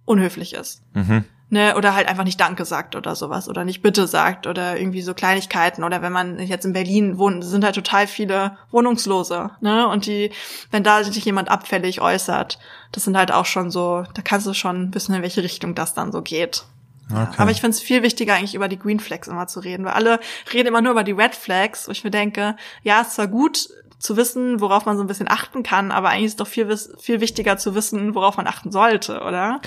unhöflich ist. Mhm. Ne, oder halt einfach nicht Danke sagt oder sowas oder nicht Bitte sagt oder irgendwie so Kleinigkeiten oder wenn man jetzt in Berlin wohnt, sind halt total viele Wohnungslose, ne, und die, wenn da sich jemand abfällig äußert, das sind halt auch schon so, da kannst du schon wissen, in welche Richtung das dann so geht. Okay. aber ich finde es viel wichtiger, eigentlich über die Green Flags immer zu reden, weil alle reden immer nur über die Red Flags, wo ich mir denke, ja, ist zwar gut zu wissen, worauf man so ein bisschen achten kann, aber eigentlich ist es doch viel, viel wichtiger zu wissen, worauf man achten sollte, oder?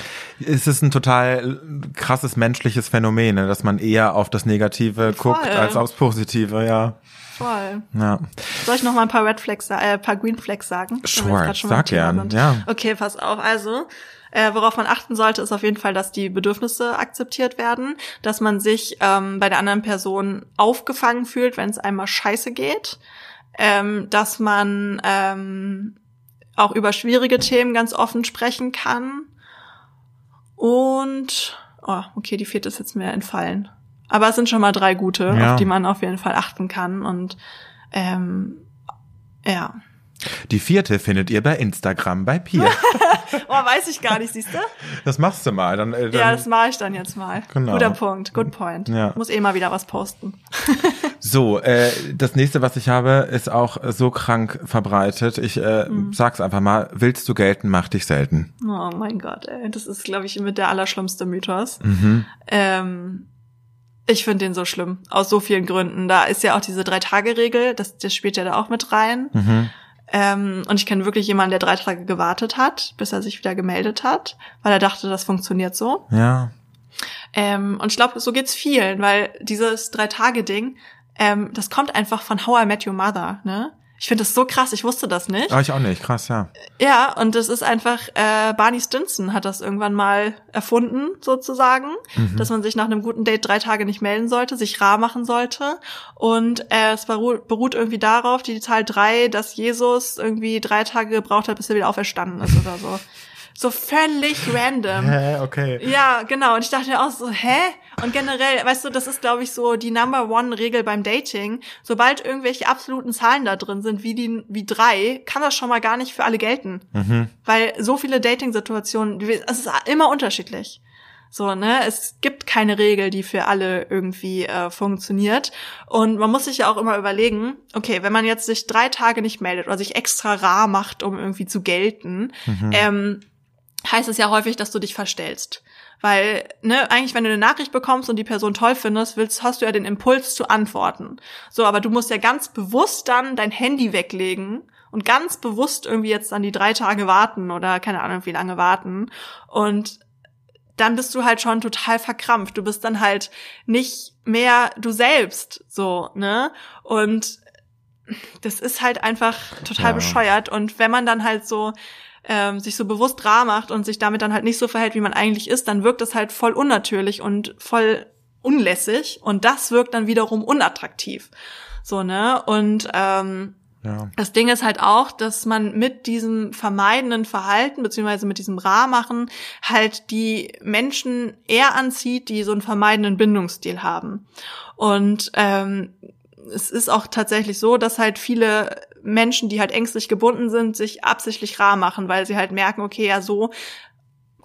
Es ist ein total krasses menschliches Phänomen, ne, dass man eher auf das Negative Voll. guckt als aufs Positive, ja. Voll. Ja. Soll ich noch mal ein paar Red Flags, äh, ein paar Green Flags sagen? Sure, sag gern, ja. Okay, pass auf. Also, äh, worauf man achten sollte, ist auf jeden Fall, dass die Bedürfnisse akzeptiert werden, dass man sich ähm, bei der anderen Person aufgefangen fühlt, wenn es einmal scheiße geht, ähm, dass man ähm, auch über schwierige Themen ganz offen sprechen kann und oh, okay, die vierte ist jetzt mir entfallen. Aber es sind schon mal drei gute, Ja. auf die man auf jeden Fall achten kann und ähm, ja. Die vierte findet ihr bei Instagram bei Pia. Oh, weiß ich gar nicht, siehst du? Das machst du mal. Dann, äh, dann Ja, das mache ich dann jetzt mal. Genau. Guter Punkt, good point. Ja. Muss eh mal wieder was posten. So, äh, das nächste, was ich habe, ist auch so krank verbreitet. Ich äh, Mhm. sag's einfach mal, willst du gelten, mach dich selten. Oh mein Gott, ey. Das ist, glaube ich, mit der allerschlimmste Mythos. Mhm. Ähm, ich finde den so schlimm. Aus so vielen Gründen. Da ist ja auch diese Drei-Tage-Regel, das, das spielt ja da auch mit rein. Mhm. Ähm, und ich kenne wirklich jemanden, der drei Tage gewartet hat, bis er sich wieder gemeldet hat, weil er dachte, das funktioniert so. Ja. Ähm, und ich glaube, so geht's vielen, weil dieses Drei-Tage-Ding, ähm, das kommt einfach von How I Met Your Mother, ne? Ich finde das so krass, ich wusste das nicht. Aber ich auch nicht, krass, ja. Ja, und das ist einfach, äh, Barney Stinson hat das irgendwann mal erfunden, sozusagen, dass man sich nach einem guten Date drei Tage nicht melden sollte, sich rar machen sollte. Und äh, es beruht, beruht irgendwie darauf, die Zahl drei, dass Jesus irgendwie drei Tage gebraucht hat, bis er wieder auferstanden ist oder so. So völlig random. Hä, okay. Ja, genau. Und ich dachte auch so, hä? Und generell, weißt du, das ist, glaube ich, so die Number One Regel beim Dating. Sobald irgendwelche absoluten Zahlen da drin sind, wie die, wie drei, kann das schon mal gar nicht für alle gelten. Weil so viele Dating-Situationen, es ist immer unterschiedlich. So, ne, es gibt keine Regel, die für alle irgendwie äh, funktioniert. Und man muss sich ja auch immer überlegen, okay, wenn man jetzt sich drei Tage nicht meldet oder sich extra rar macht, um irgendwie zu gelten, ähm, heißt es ja häufig, dass du dich verstellst. Weil, ne, eigentlich, wenn du eine Nachricht bekommst und die Person toll findest, willst, hast du ja den Impuls zu antworten. So, aber du musst ja ganz bewusst dann dein Handy weglegen und ganz bewusst irgendwie jetzt dann die drei Tage warten oder keine Ahnung, wie lange warten. Und dann bist du halt schon total verkrampft. Du bist dann halt nicht mehr du selbst, so, ne? Und das ist halt einfach total Ja. bescheuert. Und wenn man dann halt so ähm, sich so bewusst rar macht und sich damit dann halt nicht so verhält, wie man eigentlich ist, dann wirkt es halt voll unnatürlich und voll unlässig und das wirkt dann wiederum unattraktiv. So, ne? Und ähm, Ja. das Ding ist halt auch, dass man mit diesem vermeidenden Verhalten beziehungsweise mit diesem Rar-Machen halt die Menschen eher anzieht, die so einen vermeidenden Bindungsstil haben. Und ähm, es ist auch tatsächlich so, dass halt viele Menschen, die halt ängstlich gebunden sind, sich absichtlich rar machen, weil sie halt merken, okay, ja, so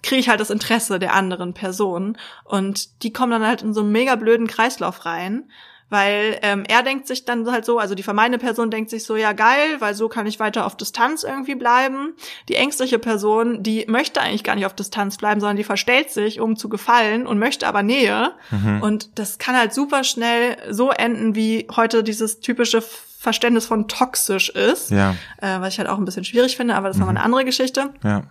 kriege ich halt das Interesse der anderen Person. Und die kommen dann halt in so einen mega blöden Kreislauf rein. Weil ähm, er denkt sich dann halt so, also die vermeidende Person denkt sich so, ja geil, weil so kann ich weiter auf Distanz irgendwie bleiben. Die ängstliche Person, die möchte eigentlich gar nicht auf Distanz bleiben, sondern die verstellt sich, um zu gefallen und möchte aber Nähe. Und das kann halt super schnell so enden, wie heute dieses typische Verständnis von toxisch ist. Ja. Äh, was ich halt auch ein bisschen schwierig finde, aber das ist mhm. nochmal eine andere Geschichte. Ja.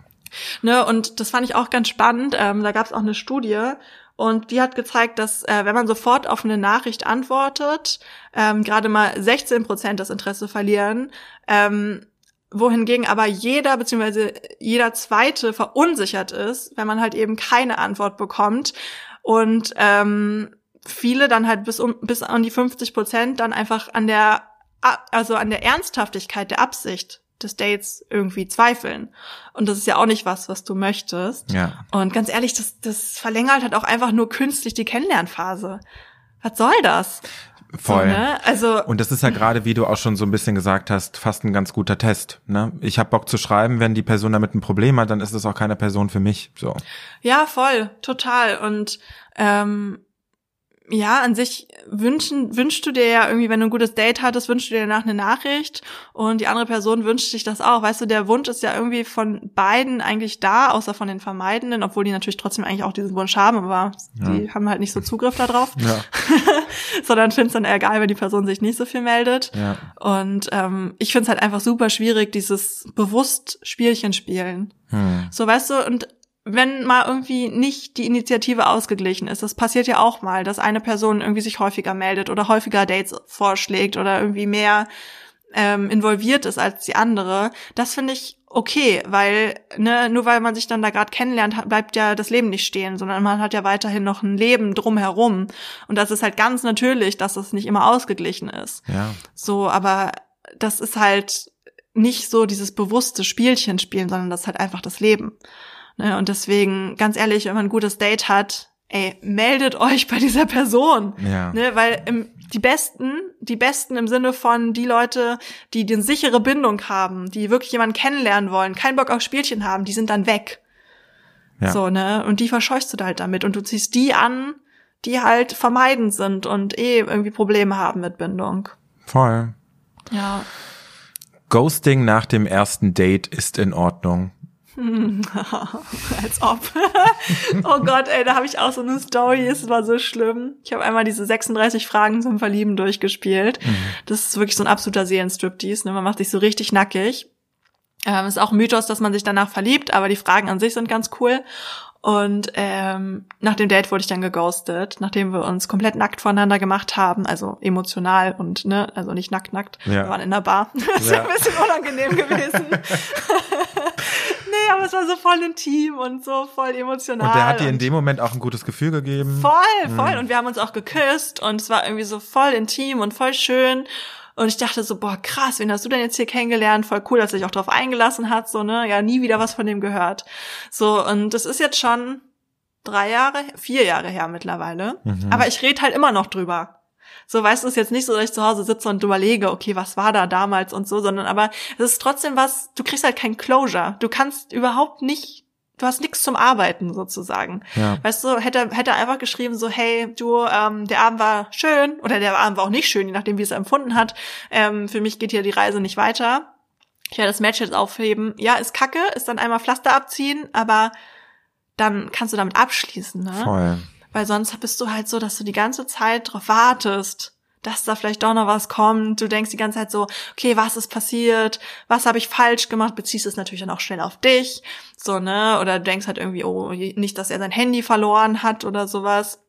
Ne, und das fand ich auch ganz spannend. Ähm, da gab es auch eine Studie und die hat gezeigt, dass äh, wenn man sofort auf eine Nachricht antwortet, ähm, gerade mal 16 Prozent das Interesse verlieren. Ähm, wohingegen aber jeder beziehungsweise jeder zweite verunsichert ist, wenn man halt eben keine Antwort bekommt und ähm, viele dann halt bis um bis an die 50 Prozent dann einfach an der also an der Ernsthaftigkeit der Absicht des Dates irgendwie zweifeln. Und das ist ja auch nicht was, was du möchtest. Ja. Und ganz ehrlich, das, das verlängert halt auch einfach nur künstlich die Kennenlernphase. Was soll das? Voll. So, ne? Also und das ist ja gerade, wie du auch schon so ein bisschen gesagt hast, fast ein ganz guter Test. Ne? Ich habe Bock zu schreiben, wenn die Person damit ein Problem hat, dann ist es auch keine Person für mich. So. Ja, voll, total. Und ähm, ja, an sich wünschen, wünschst du dir ja irgendwie, wenn du ein gutes Date hattest, wünschst du dir danach eine Nachricht und die andere Person wünscht sich das auch. Weißt du, der Wunsch ist ja irgendwie von beiden eigentlich da, außer von den Vermeidenden, obwohl die natürlich trotzdem eigentlich auch diesen Wunsch haben, aber ja. die haben halt nicht so Zugriff darauf. Ja. Sondern find's dann egal, wenn die Person sich nicht so viel meldet. Ja. Und ähm, ich find's halt einfach super schwierig, dieses bewusst Spielchen spielen. Hm. So, weißt du, und wenn mal irgendwie nicht die Initiative ausgeglichen ist, das passiert ja auch mal, dass eine Person irgendwie sich häufiger meldet oder häufiger Dates vorschlägt oder irgendwie mehr ähm, involviert ist als die andere, das finde ich okay, weil ne, nur weil man sich dann da gerade kennenlernt, bleibt ja das Leben nicht stehen, sondern man hat ja weiterhin noch ein Leben drumherum und das ist halt ganz natürlich, dass es nicht immer ausgeglichen ist. Ja. So, aber das ist halt nicht so dieses bewusste Spielchen spielen, sondern das ist halt einfach das Leben. Ne? Und deswegen, ganz ehrlich, wenn man ein gutes Date hat, ey, meldet euch bei dieser Person. Ja. Ne? Weil im, die Besten, die Besten im Sinne von die Leute, die eine sichere Bindung haben, die wirklich jemanden kennenlernen wollen, keinen Bock auf Spielchen haben, die sind dann weg. Ja. So, ne? Und die verscheuchst du da halt damit. Und du ziehst die an, die halt vermeidend sind und eh irgendwie Probleme haben mit Bindung. Voll. Ja. Ghosting nach dem ersten Date ist in Ordnung. Als ob. oh Gott, ey, da habe ich auch so eine Story, es war so schlimm. Ich habe einmal diese 36 Fragen zum Verlieben durchgespielt. Mhm. Das ist wirklich so ein absoluter Seelenstriptease, ne? Man macht sich so richtig nackig. Ähm, ist auch ein Mythos, dass man sich danach verliebt, aber die Fragen an sich sind ganz cool. Und ähm, nach dem Date wurde ich dann geghostet, nachdem wir uns komplett nackt voneinander gemacht haben, also emotional und ne, also nicht nackt nackt. Ja. Wir waren in der Bar. Das ist ja. ein bisschen unangenehm gewesen. Nee, aber es war so voll intim und so voll emotional. Und der hat dir in dem Moment auch ein gutes Gefühl gegeben. Voll, voll. Mhm. Und wir haben uns auch geküsst und es war irgendwie so voll intim und voll schön. Und ich dachte so, boah, krass, wen hast du denn jetzt hier kennengelernt? Voll cool, dass er sich auch drauf eingelassen hat, so, ne? Ja, nie wieder was von dem gehört. So, und das ist jetzt schon drei Jahre, vier Jahre her mittlerweile. Mhm. Aber ich rede halt immer noch drüber. So, weißt du, es ist jetzt nicht so, dass ich zu Hause sitze und überlege, okay, was war da damals und so, sondern aber es ist trotzdem was, du kriegst halt kein Closure. Du kannst überhaupt nicht du hast nichts zum Arbeiten sozusagen. Ja. Weißt du, hätte hätte einfach geschrieben so, hey, du, ähm, der Abend war schön oder der Abend war auch nicht schön, je nachdem wie es empfunden hat. Ähm, für mich geht hier die Reise nicht weiter. Ich werde das Match jetzt aufheben. Ja, ist kacke, ist dann einmal Pflaster abziehen, aber dann kannst du damit abschließen, ne? Voll. Weil sonst bist du halt so, dass du die ganze Zeit drauf wartest, dass da vielleicht doch noch was kommt. Du denkst die ganze Zeit so, okay, was ist passiert? Was habe ich falsch gemacht? Beziehst es natürlich dann auch schnell auf dich. So, ne? Oder du denkst halt irgendwie, oh, nicht, dass er sein Handy verloren hat oder sowas.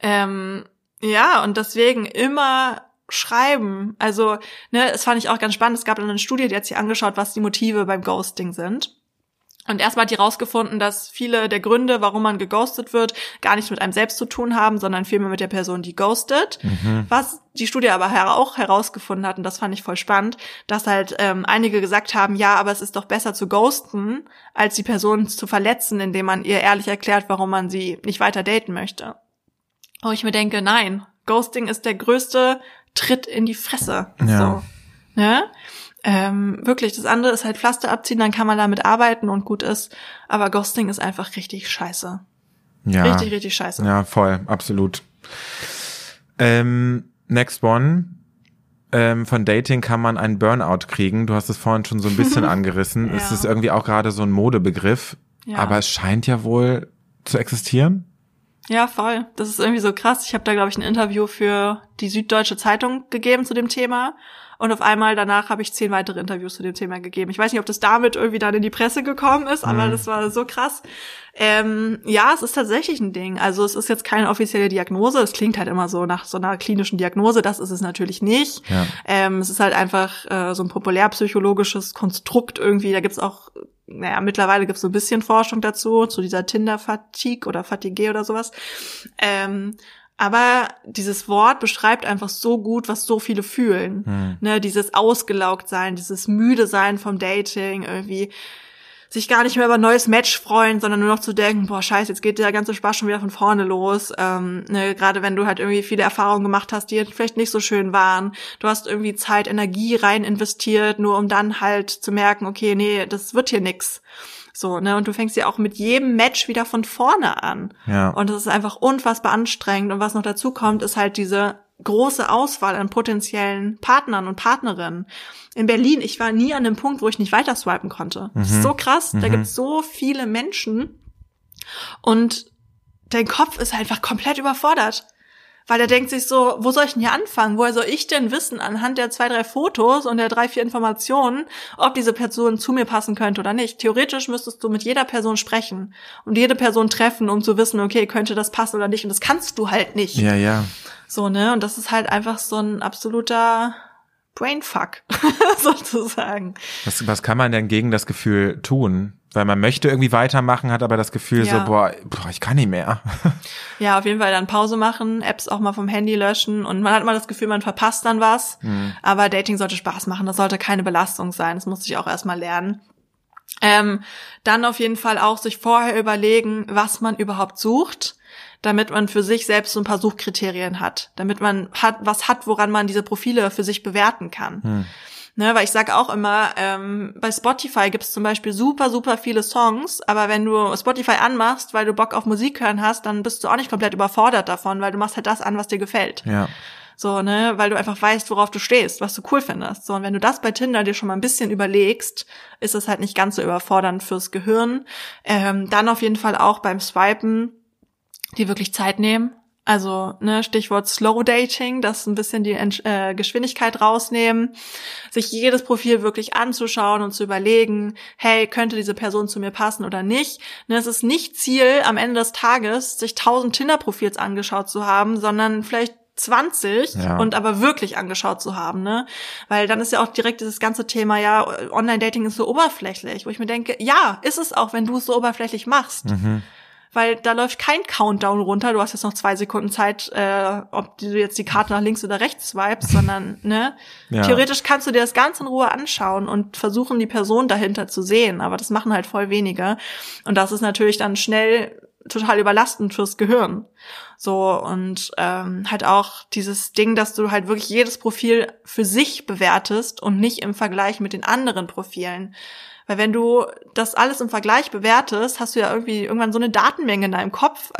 Ähm, ja, und deswegen immer schreiben. Also, ne, das fand ich auch ganz spannend. Es gab dann eine Studie, die hat sich angeschaut, was die Motive beim Ghosting sind. Und erstmal hat die rausgefunden, dass viele der Gründe, warum man geghostet wird, gar nichts mit einem selbst zu tun haben, sondern vielmehr mit der Person, die ghostet. Mhm. Was die Studie aber auch herausgefunden hat, und das fand ich voll spannend, dass halt ähm, einige gesagt haben, ja, aber es ist doch besser zu ghosten, als die Person zu verletzen, indem man ihr ehrlich erklärt, warum man sie nicht weiter daten möchte. Wo ich mir denke, nein, Ghosting ist der größte Tritt in die Fresse. Ja. So, ne? Ähm, wirklich, das andere ist halt Pflaster abziehen, dann kann man damit arbeiten und gut ist. Aber Ghosting ist einfach richtig scheiße. Ja. Richtig, richtig scheiße. Ja, voll, absolut. Ähm, next one. Ähm, von Dating kann man einen Burnout kriegen. Du hast es vorhin schon so ein bisschen angerissen. Ja. Es ist irgendwie auch gerade so ein Modebegriff. Ja. Aber es scheint ja wohl zu existieren. Ja, voll. Das ist irgendwie so krass. Ich habe da, glaube ich, ein Interview für die Süddeutsche Zeitung gegeben zu dem Thema. Und auf einmal danach habe ich zehn weitere Interviews zu dem Thema gegeben. Ich weiß nicht, ob das damit irgendwie dann in die Presse gekommen ist, aber mhm. das war so krass. Ähm, ja, es ist tatsächlich ein Ding. Also es ist jetzt keine offizielle Diagnose. Es klingt halt immer so nach so einer klinischen Diagnose. Das ist es natürlich nicht. Ja. Ähm, es ist halt einfach äh, so ein populärpsychologisches Konstrukt irgendwie. Da gibt's auch naja, mittlerweile gibt's so ein bisschen Forschung dazu, zu dieser Tinder-Fatigue oder Fatigue oder sowas. Ähm, aber dieses Wort beschreibt einfach so gut, was so viele fühlen. Hm. Ne, dieses ausgelaugt sein, dieses müde sein vom Dating, irgendwie sich gar nicht mehr über ein neues Match freuen, sondern nur noch zu denken, boah, scheiße, jetzt geht der ganze Spaß schon wieder von vorne los. Ähm, ne, Gerade wenn du halt irgendwie viele Erfahrungen gemacht hast, die vielleicht nicht so schön waren. Du hast irgendwie Zeit, Energie rein investiert, nur um dann halt zu merken, okay, nee, das wird hier nix. So, ne, und du fängst ja auch mit jedem Match wieder von vorne an. Ja. Und das ist einfach unfassbar anstrengend. Und was noch dazu kommt, ist halt diese große Auswahl an potenziellen Partnern und Partnerinnen. In Berlin, ich war nie an dem Punkt, wo ich nicht weiter swipen konnte. Mhm. so krass. Mhm. Da gibt es so viele Menschen. Und dein Kopf ist einfach komplett überfordert. Weil er denkt sich so, wo soll ich denn hier anfangen? Woher soll ich denn wissen, anhand der zwei, drei Fotos und der drei, vier Informationen, ob diese Person zu mir passen könnte oder nicht? Theoretisch müsstest du mit jeder Person sprechen und jede Person treffen, um zu wissen, okay, könnte das passen oder nicht. Und das kannst du halt nicht. Ja, ja. So, ne? Und das ist halt einfach so ein absoluter Brainfuck, sozusagen. Was, was kann man denn gegen das Gefühl tun? Weil man möchte irgendwie weitermachen, hat aber das Gefühl ja. so, boah, boah, ich kann nicht mehr. Ja, auf jeden Fall dann Pause machen, Apps auch mal vom Handy löschen und man hat mal das Gefühl, man verpasst dann was. Mhm. Aber Dating sollte Spaß machen, das sollte keine Belastung sein, das musste ich auch erstmal lernen. Ähm, dann auf jeden Fall auch sich vorher überlegen, was man überhaupt sucht, damit man für sich selbst so ein paar Suchkriterien hat, damit man hat, was hat, woran man diese Profile für sich bewerten kann. Mhm. Ne, weil ich sage auch immer, ähm, bei Spotify gibt's zum Beispiel super, super viele Songs, aber wenn du Spotify anmachst, weil du Bock auf Musik hören hast, dann bist du auch nicht komplett überfordert davon, weil du machst halt das an, was dir gefällt. Ja. So, ne, weil du einfach weißt, worauf du stehst, was du cool findest. So, und wenn du das bei Tinder dir schon mal ein bisschen überlegst, ist es halt nicht ganz so überfordernd fürs Gehirn. Ähm, dann auf jeden Fall auch beim Swipen, die wirklich Zeit nehmen. Also, ne, Stichwort Slow Dating, das ein bisschen die äh, Geschwindigkeit rausnehmen, sich jedes Profil wirklich anzuschauen und zu überlegen, hey, könnte diese Person zu mir passen oder nicht. Ne, es ist nicht Ziel, am Ende des Tages sich tausend Tinder-Profils angeschaut zu haben, sondern vielleicht 20 ja. und aber wirklich angeschaut zu haben, ne? Weil dann ist ja auch direkt dieses ganze Thema, ja, Online-Dating ist so oberflächlich, wo ich mir denke, ja, ist es auch, wenn du es so oberflächlich machst. Mhm weil da läuft kein Countdown runter. Du hast jetzt noch zwei Sekunden Zeit, äh, ob du jetzt die Karte nach links oder rechts swipest, sondern ne, ja. theoretisch kannst du dir das ganz in Ruhe anschauen und versuchen, die Person dahinter zu sehen. Aber das machen halt voll wenige. Und das ist natürlich dann schnell total überlastend fürs Gehirn. So und ähm, halt auch dieses Ding, dass du halt wirklich jedes Profil für sich bewertest und nicht im Vergleich mit den anderen Profilen. Weil wenn du das alles im Vergleich bewertest, hast du ja irgendwie irgendwann so eine Datenmenge in deinem Kopf,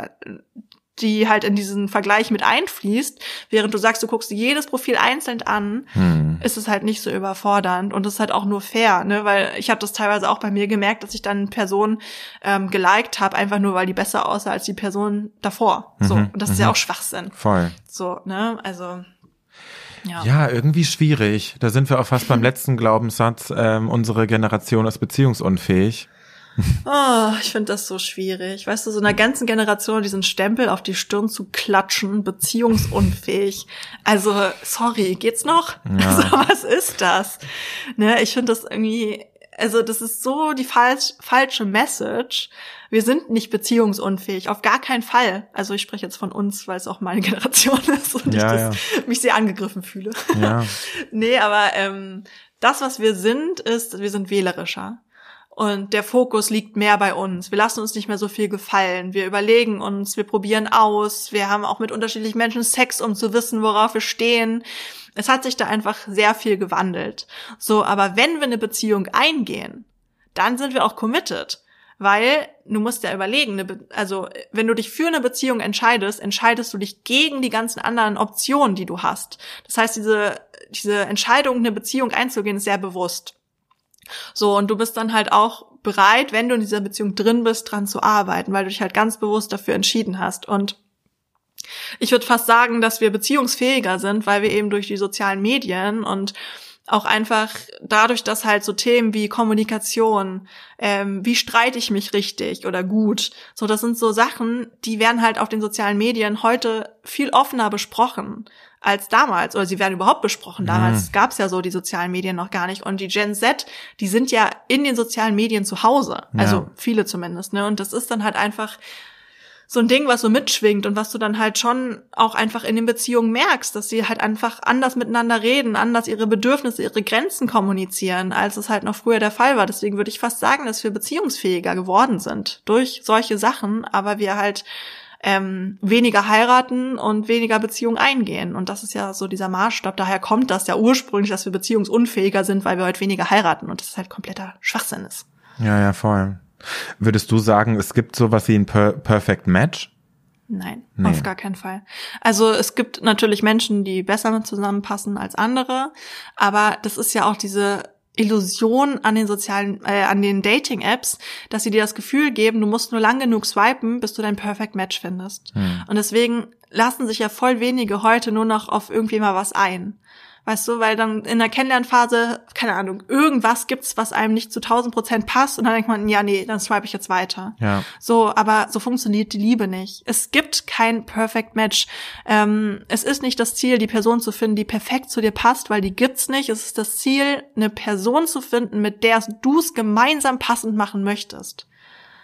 die halt in diesen Vergleich mit einfließt, während du sagst, du guckst jedes Profil einzeln an, hm. ist es halt nicht so überfordernd und es ist halt auch nur fair, ne? Weil ich habe das teilweise auch bei mir gemerkt, dass ich dann Person ähm, geliked habe, einfach nur weil die besser aussah als die Person davor. Mhm. So und das mhm. ist ja mhm. auch Schwachsinn. Voll. So ne? Also ja. ja, irgendwie schwierig. Da sind wir auch fast beim letzten Glaubenssatz. Ähm, unsere Generation ist beziehungsunfähig. Oh, ich finde das so schwierig. Weißt du, so einer ganzen Generation diesen Stempel auf die Stirn zu klatschen, beziehungsunfähig. Also, sorry, geht's noch? Ja. Also, was ist das? Ne, ich finde das irgendwie, also das ist so die falsch, falsche Message. Wir sind nicht beziehungsunfähig, auf gar keinen Fall. Also ich spreche jetzt von uns, weil es auch meine Generation ist und ja, ich das, ja. mich sehr angegriffen fühle. Ja. nee, aber ähm, das, was wir sind, ist, wir sind wählerischer. Und der Fokus liegt mehr bei uns. Wir lassen uns nicht mehr so viel gefallen. Wir überlegen uns, wir probieren aus. Wir haben auch mit unterschiedlichen Menschen Sex, um zu wissen, worauf wir stehen. Es hat sich da einfach sehr viel gewandelt. So, aber wenn wir eine Beziehung eingehen, dann sind wir auch committed. Weil du musst ja überlegen, also wenn du dich für eine Beziehung entscheidest, entscheidest du dich gegen die ganzen anderen Optionen, die du hast. Das heißt, diese, diese Entscheidung, eine Beziehung einzugehen, ist sehr bewusst. So, und du bist dann halt auch bereit, wenn du in dieser Beziehung drin bist, dran zu arbeiten, weil du dich halt ganz bewusst dafür entschieden hast. Und ich würde fast sagen, dass wir beziehungsfähiger sind, weil wir eben durch die sozialen Medien und auch einfach dadurch, dass halt so Themen wie Kommunikation, ähm, wie streite ich mich richtig oder gut, so das sind so Sachen, die werden halt auf den sozialen Medien heute viel offener besprochen als damals oder sie werden überhaupt besprochen. Damals mhm. gab es ja so die sozialen Medien noch gar nicht und die Gen Z, die sind ja in den sozialen Medien zu Hause, also ja. viele zumindest, ne? Und das ist dann halt einfach so ein Ding, was so mitschwingt und was du dann halt schon auch einfach in den Beziehungen merkst, dass sie halt einfach anders miteinander reden, anders ihre Bedürfnisse, ihre Grenzen kommunizieren, als es halt noch früher der Fall war. Deswegen würde ich fast sagen, dass wir beziehungsfähiger geworden sind durch solche Sachen, aber wir halt ähm, weniger heiraten und weniger Beziehungen eingehen. Und das ist ja so dieser Maßstab. Daher kommt das ja ursprünglich, dass wir beziehungsunfähiger sind, weil wir heute weniger heiraten und das ist halt kompletter Schwachsinn ist. Ja, ja, voll. Würdest du sagen, es gibt sowas wie ein per Perfect Match? Nein, nee. auf gar keinen Fall. Also es gibt natürlich Menschen, die besser zusammenpassen als andere, aber das ist ja auch diese Illusion an den sozialen, äh, an den Dating-Apps, dass sie dir das Gefühl geben, du musst nur lang genug swipen, bis du dein Perfect Match findest. Hm. Und deswegen lassen sich ja voll wenige heute nur noch auf irgendwie mal was ein. Weißt du, weil dann in der Kennenlernphase, keine Ahnung, irgendwas gibt's, was einem nicht zu 1000 Prozent passt und dann denkt man, ja, nee, dann swipe ich jetzt weiter. Ja. So, aber so funktioniert die Liebe nicht. Es gibt kein Perfect Match. Ähm, es ist nicht das Ziel, die Person zu finden, die perfekt zu dir passt, weil die gibt's nicht. Es ist das Ziel, eine Person zu finden, mit der du es gemeinsam passend machen möchtest.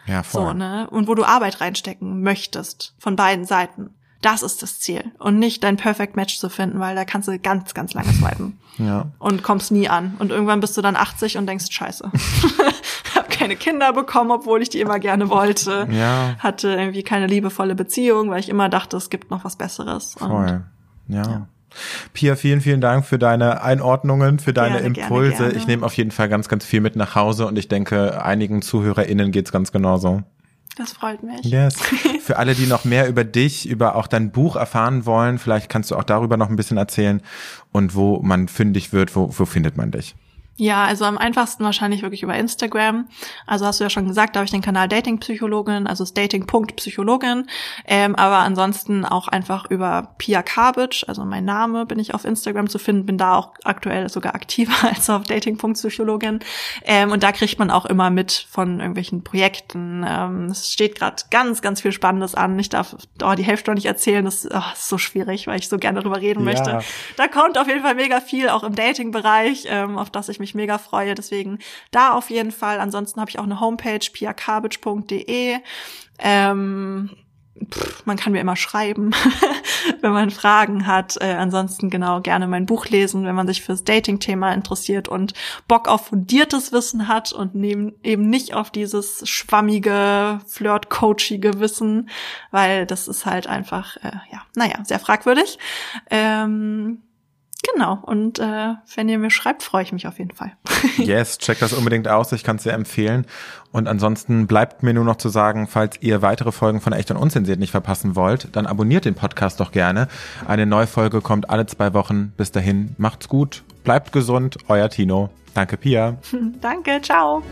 Ja, voll. So, ne? Und wo du Arbeit reinstecken möchtest von beiden Seiten. Das ist das Ziel. Und nicht dein Perfect Match zu finden, weil da kannst du ganz, ganz lange swipen. Ja. Und kommst nie an. Und irgendwann bist du dann 80 und denkst, scheiße. hab keine Kinder bekommen, obwohl ich die immer gerne wollte. Ja. Hatte irgendwie keine liebevolle Beziehung, weil ich immer dachte, es gibt noch was Besseres. Voll. Und, ja. ja. Pia, vielen, vielen Dank für deine Einordnungen, für deine gerne, Impulse. Gerne, gerne. Ich nehme auf jeden Fall ganz, ganz viel mit nach Hause und ich denke, einigen ZuhörerInnen geht's ganz genauso. Das freut mich. Yes. Für alle, die noch mehr über dich, über auch dein Buch erfahren wollen, vielleicht kannst du auch darüber noch ein bisschen erzählen und wo man fündig wird, wo, wo findet man dich? Ja, also am einfachsten wahrscheinlich wirklich über Instagram. Also hast du ja schon gesagt, da habe ich den Kanal Dating Psychologin, also dating.psychologin. Ähm, aber ansonsten auch einfach über Pia Kabic, also mein Name, bin ich auf Instagram zu finden, bin da auch aktuell sogar aktiver als auf dating.psychologin. Ähm, und da kriegt man auch immer mit von irgendwelchen Projekten. Ähm, es steht gerade ganz, ganz viel Spannendes an. Ich darf oh, die Hälfte noch nicht erzählen, das oh, ist so schwierig, weil ich so gerne darüber reden ja. möchte. Da kommt auf jeden Fall mega viel, auch im Dating-Bereich, ähm, auf das ich mich mega freue. Deswegen da auf jeden Fall. Ansonsten habe ich auch eine Homepage, piakabitsch.de. Ähm, man kann mir immer schreiben, wenn man Fragen hat. Äh, ansonsten genau gerne mein Buch lesen, wenn man sich fürs Dating-Thema interessiert und Bock auf fundiertes Wissen hat und nehm, eben nicht auf dieses schwammige, flirt-coachige Wissen, weil das ist halt einfach, äh, ja, naja, sehr fragwürdig. Ähm, Genau. Und äh, wenn ihr mir schreibt, freue ich mich auf jeden Fall. yes, check das unbedingt aus. Ich kann es sehr empfehlen. Und ansonsten bleibt mir nur noch zu sagen, falls ihr weitere Folgen von Echt und Unzensiert nicht verpassen wollt, dann abonniert den Podcast doch gerne. Eine neue Folge kommt alle zwei Wochen. Bis dahin, macht's gut, bleibt gesund. Euer Tino. Danke, Pia. Danke, ciao.